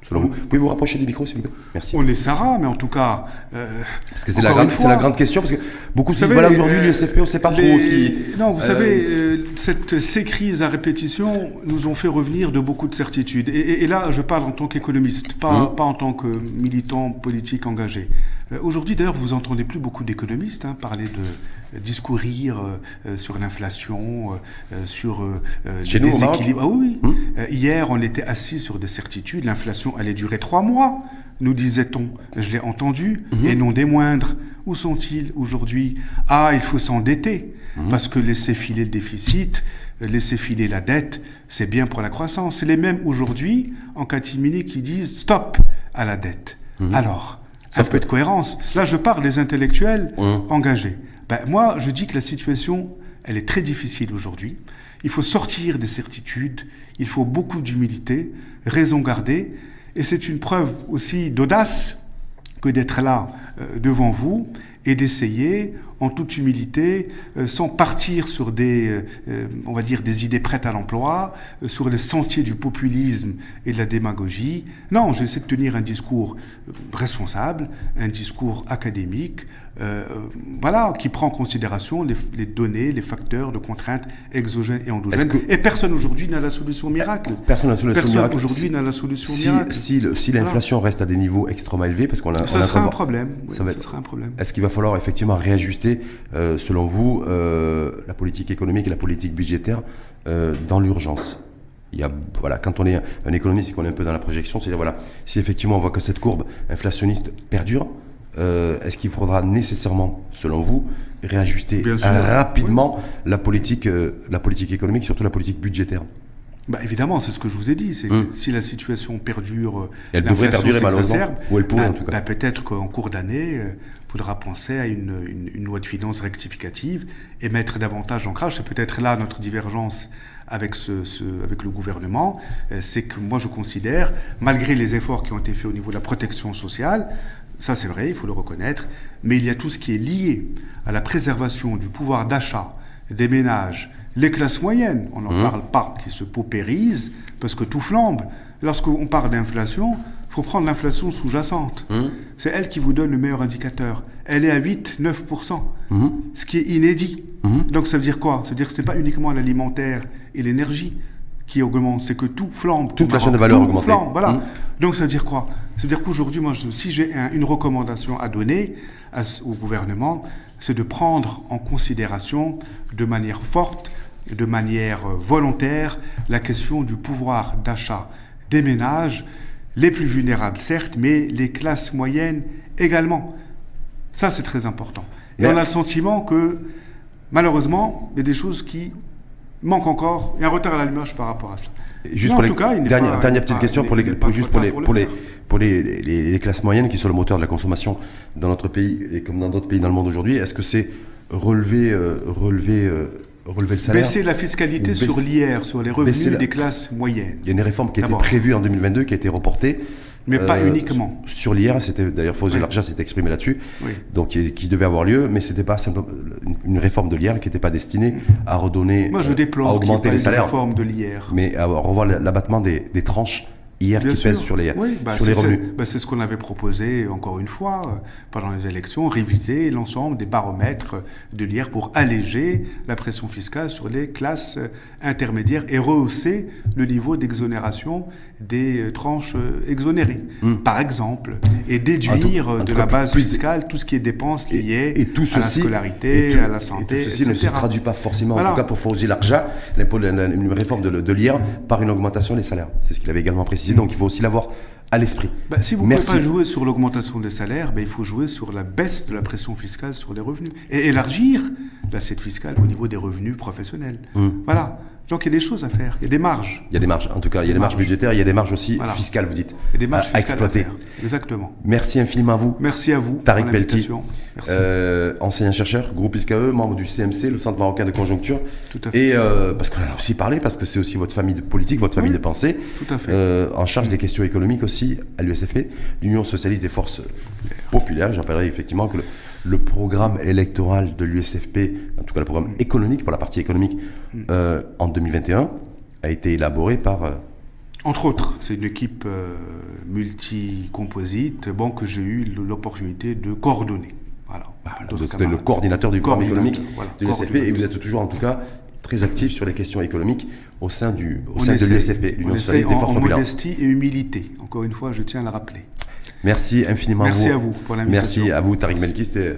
selon vous? Vous pouvez vous rapprocher du micro, s'il vous plaît? Merci. On essaiera, mais en tout cas. euh, Parce que c'est la, la grande question, parce que beaucoup Vous se disent, voilà, aujourd'hui, euh, le CFP, on ne sait pas les- trop si... Non, vous Euh, savez, cette, ces crises à répétition nous ont fait revenir de beaucoup de certitudes. Et, et- et là, je parle en tant qu'économiste, pas, pas en tant que militant politique engagé. Euh, Aujourd'hui, d'ailleurs, vous entendez plus beaucoup d'économistes hein, parler de euh, discourir euh, sur l'inflation, euh, sur euh, Chez nous, Maroc déséquilibres. Ah oui, oui. Euh, hier, on était assis sur des certitudes. L'inflation allait durer trois mois, nous disait-on. Je l'ai entendu, Mhm. et non des moindres. Où sont-ils aujourd'hui? Ah, il faut s'endetter, Mhm. parce que laisser filer le déficit, laisser filer la dette, c'est bien pour la croissance. C'est les mêmes aujourd'hui, en catimini, qui disent stop à la dette. Alors, un peu de cohérence. Là, je parle des intellectuels Mhm. engagés. Ben, moi, je dis que la situation, elle est très difficile aujourd'hui. Il faut sortir des certitudes, il faut beaucoup d'humilité, raison garder, et c'est une preuve aussi d'audace que d'être là euh, devant vous et d'essayer, en toute humilité, euh, sans partir sur des, euh, euh, on va dire, des idées prêtes à l'emploi, sur les sentiers du populisme et de la démagogie. Non, j'essaie de tenir un discours responsable, un discours académique, voilà, qui prend en considération les, données, les facteurs de contraintes exogènes et endogènes. Et personne aujourd'hui n'a la solution miracle. Personne n'a la solution personne aujourd'hui n'a la solution si, miracle. Si, si l'inflation reste à des niveaux extrêmement élevés, parce qu'on a, ça sera un problème. ça, va sera un problème. Est-ce qu'il va falloir effectivement réajuster, euh, selon vous, euh, la politique économique et la politique budgétaire euh, dans l'urgence. Il y a, voilà, quand on est un économiste et qu'on est un peu dans la projection, c'est-à-dire voilà, si effectivement on voit que cette courbe inflationniste perdure, est-ce qu'il faudra nécessairement, selon vous, réajuster rapidement la politique, la politique économique, surtout la politique budgétaire? Bah évidemment, c'est ce que je vous ai dit. C'est Hum. si la situation perdure, elle devrait perdurer malheureusement, ou elle pourrait bah, en tout cas. bah, peut-être qu'en cours d'année, il faudra penser à une, une, une, loi de finances rectificative et mettre davantage d'ancrage. C'est peut-être là notre divergence avec, ce, ce, avec le gouvernement. C'est que moi je considère, malgré les efforts qui ont été faits au niveau de la protection sociale, ça c'est vrai, il faut le reconnaître, mais il y a tout ce qui est lié à la préservation du pouvoir d'achat des ménages, les classes moyennes, on n'en Mmh. parle pas, qui se paupérisent parce que tout flambe. Lorsqu'on parle d'inflation, il faut prendre l'inflation sous-jacente. Mmh. C'est elle qui vous donne le meilleur indicateur. Elle est à 8-9%, Mmh. ce qui est inédit. Donc ça veut dire quoi? Ça veut dire que ce n'est pas uniquement l'alimentaire et l'énergie qui augmentent, c'est que tout flambe. Toute la chaîne de valeur flambe, voilà. Donc ça veut dire quoi? Ça veut dire qu'aujourd'hui, moi, je- si j'ai un- une recommandation à donner à au gouvernement, c'est de prendre en considération de manière forte, de manière volontaire, la question du pouvoir d'achat des ménages, les plus vulnérables certes, mais les classes moyennes également. Ça, c'est très important. Et on a le sentiment que, malheureusement, il y a des choses qui manquent encore. Il y a un retard à l'allumage par rapport à cela. Juste pour en les tout cas, il dernière, pas- petite pas- question pour les, pour- juste les pour le pour les pour les classes moyennes qui sont le moteur de la consommation dans notre pays et comme dans d'autres pays dans le monde aujourd'hui. Est-ce que c'est relever euh, relever euh, relever le salaire Baisser la fiscalité baisser- sur l'IR, sur les revenus la- des classes moyennes. Il y a une réforme qui a été D'abord. prévue en 2022 qui a été reportée. Mais pas Euh, uniquement. Sur l'IR, c'était d'ailleurs Fawzi Oui. Larja s'est exprimé là-dessus, Oui. donc qui, qui devait avoir lieu, mais c'était pas simplement une, réforme de l'IR qui n'était pas destinée à redonner, Moi, je euh, déplore à augmenter les salaires, réforme de l'IR. mais à revoir l'abattement des, des tranches Bien qui sûr. pèsent sur les Oui, bah, sur les c'est- revenus. c'est- bah, c'est ce qu'on avait proposé, encore une fois, euh, pendant les élections, réviser l'ensemble des baromètres de l'IR pour alléger la pression fiscale sur les classes euh, intermédiaires et rehausser le niveau d'exonération des euh, tranches exonérées, par exemple, et déduire Hmm. En tout- euh, en de la cas, base fiscale tout ce qui est dépenses liées et tout à la scolarité, et tout- à la et santé, tout ceci ne se traduit pas forcément, Voilà. en tout cas pour Fawzi Larja, l'impôt de la- une réforme de, de l'IR par une augmentation des salaires. C'est ce qu'il avait également précisé, donc il faut aussi l'avoir à l'esprit. Bah, si vous ne pouvez pas jouer sur l'augmentation des salaires, ben, il faut jouer sur la baisse de la pression fiscale sur les revenus et élargir l'assiette fiscale au niveau des revenus professionnels. Hum. Voilà. Donc il y a des choses à faire, il y a des marges. Il y a des marges, en tout cas, il y a des marges marges. budgétaires, il y a des marges aussi Voilà. fiscales, vous dites, Il y a des marges à, à exploiter. Exactement. Merci infiniment à vous. Merci à vous. Tariq Belki, euh, enseignant-chercheur, groupe ISKE, membre du CMC, le Centre marocain de conjoncture. Tout à fait. Et euh, parce qu'on en a aussi parlé, parce que c'est aussi votre famille de politique, votre famille Oui, de pensée, tout à fait. euh, en charge des questions économiques aussi à l'USFP, l'Union socialiste des forces populaires. J'appellerai effectivement que le, le programme électoral de l'USFP, en tout cas le programme Mm. économique, pour la partie économique, euh, en 2021, a été élaboré par... euh, Entre autres, c'est une équipe euh, multi-composite bon, que j'ai eu l'opportunité de coordonner. Voilà. D'autres Donc, C'était le coordinateur du programme économique voilà, de l'USFP et vous êtes toujours en tout cas très actif sur les questions économiques au sein, du, au sein de l'USFP, on l'Union socialiste des forces en modestie et humilité. Encore une fois, je tiens à le rappeler. Merci infiniment Merci à à vous. vous pour l'invitation. Merci à vous, Tariq Melki. C'était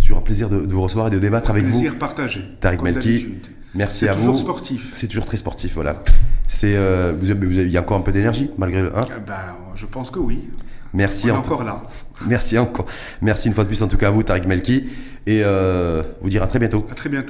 toujours un plaisir de, de vous recevoir et de débattre avec Plaisir vous. partagé. Tariq Melki, merci C'est à toujours vous. sportif. C'est toujours très sportif, voilà. C'est, euh, vous avez, vous avez- il y a encore un peu d'énergie malgré le 1. Eh ben, je pense que oui. Merci On est en- encore là. Merci encore. Merci une fois de plus en tout cas à vous, Tariq Melki. Et euh, vous dire à très bientôt. À très bientôt.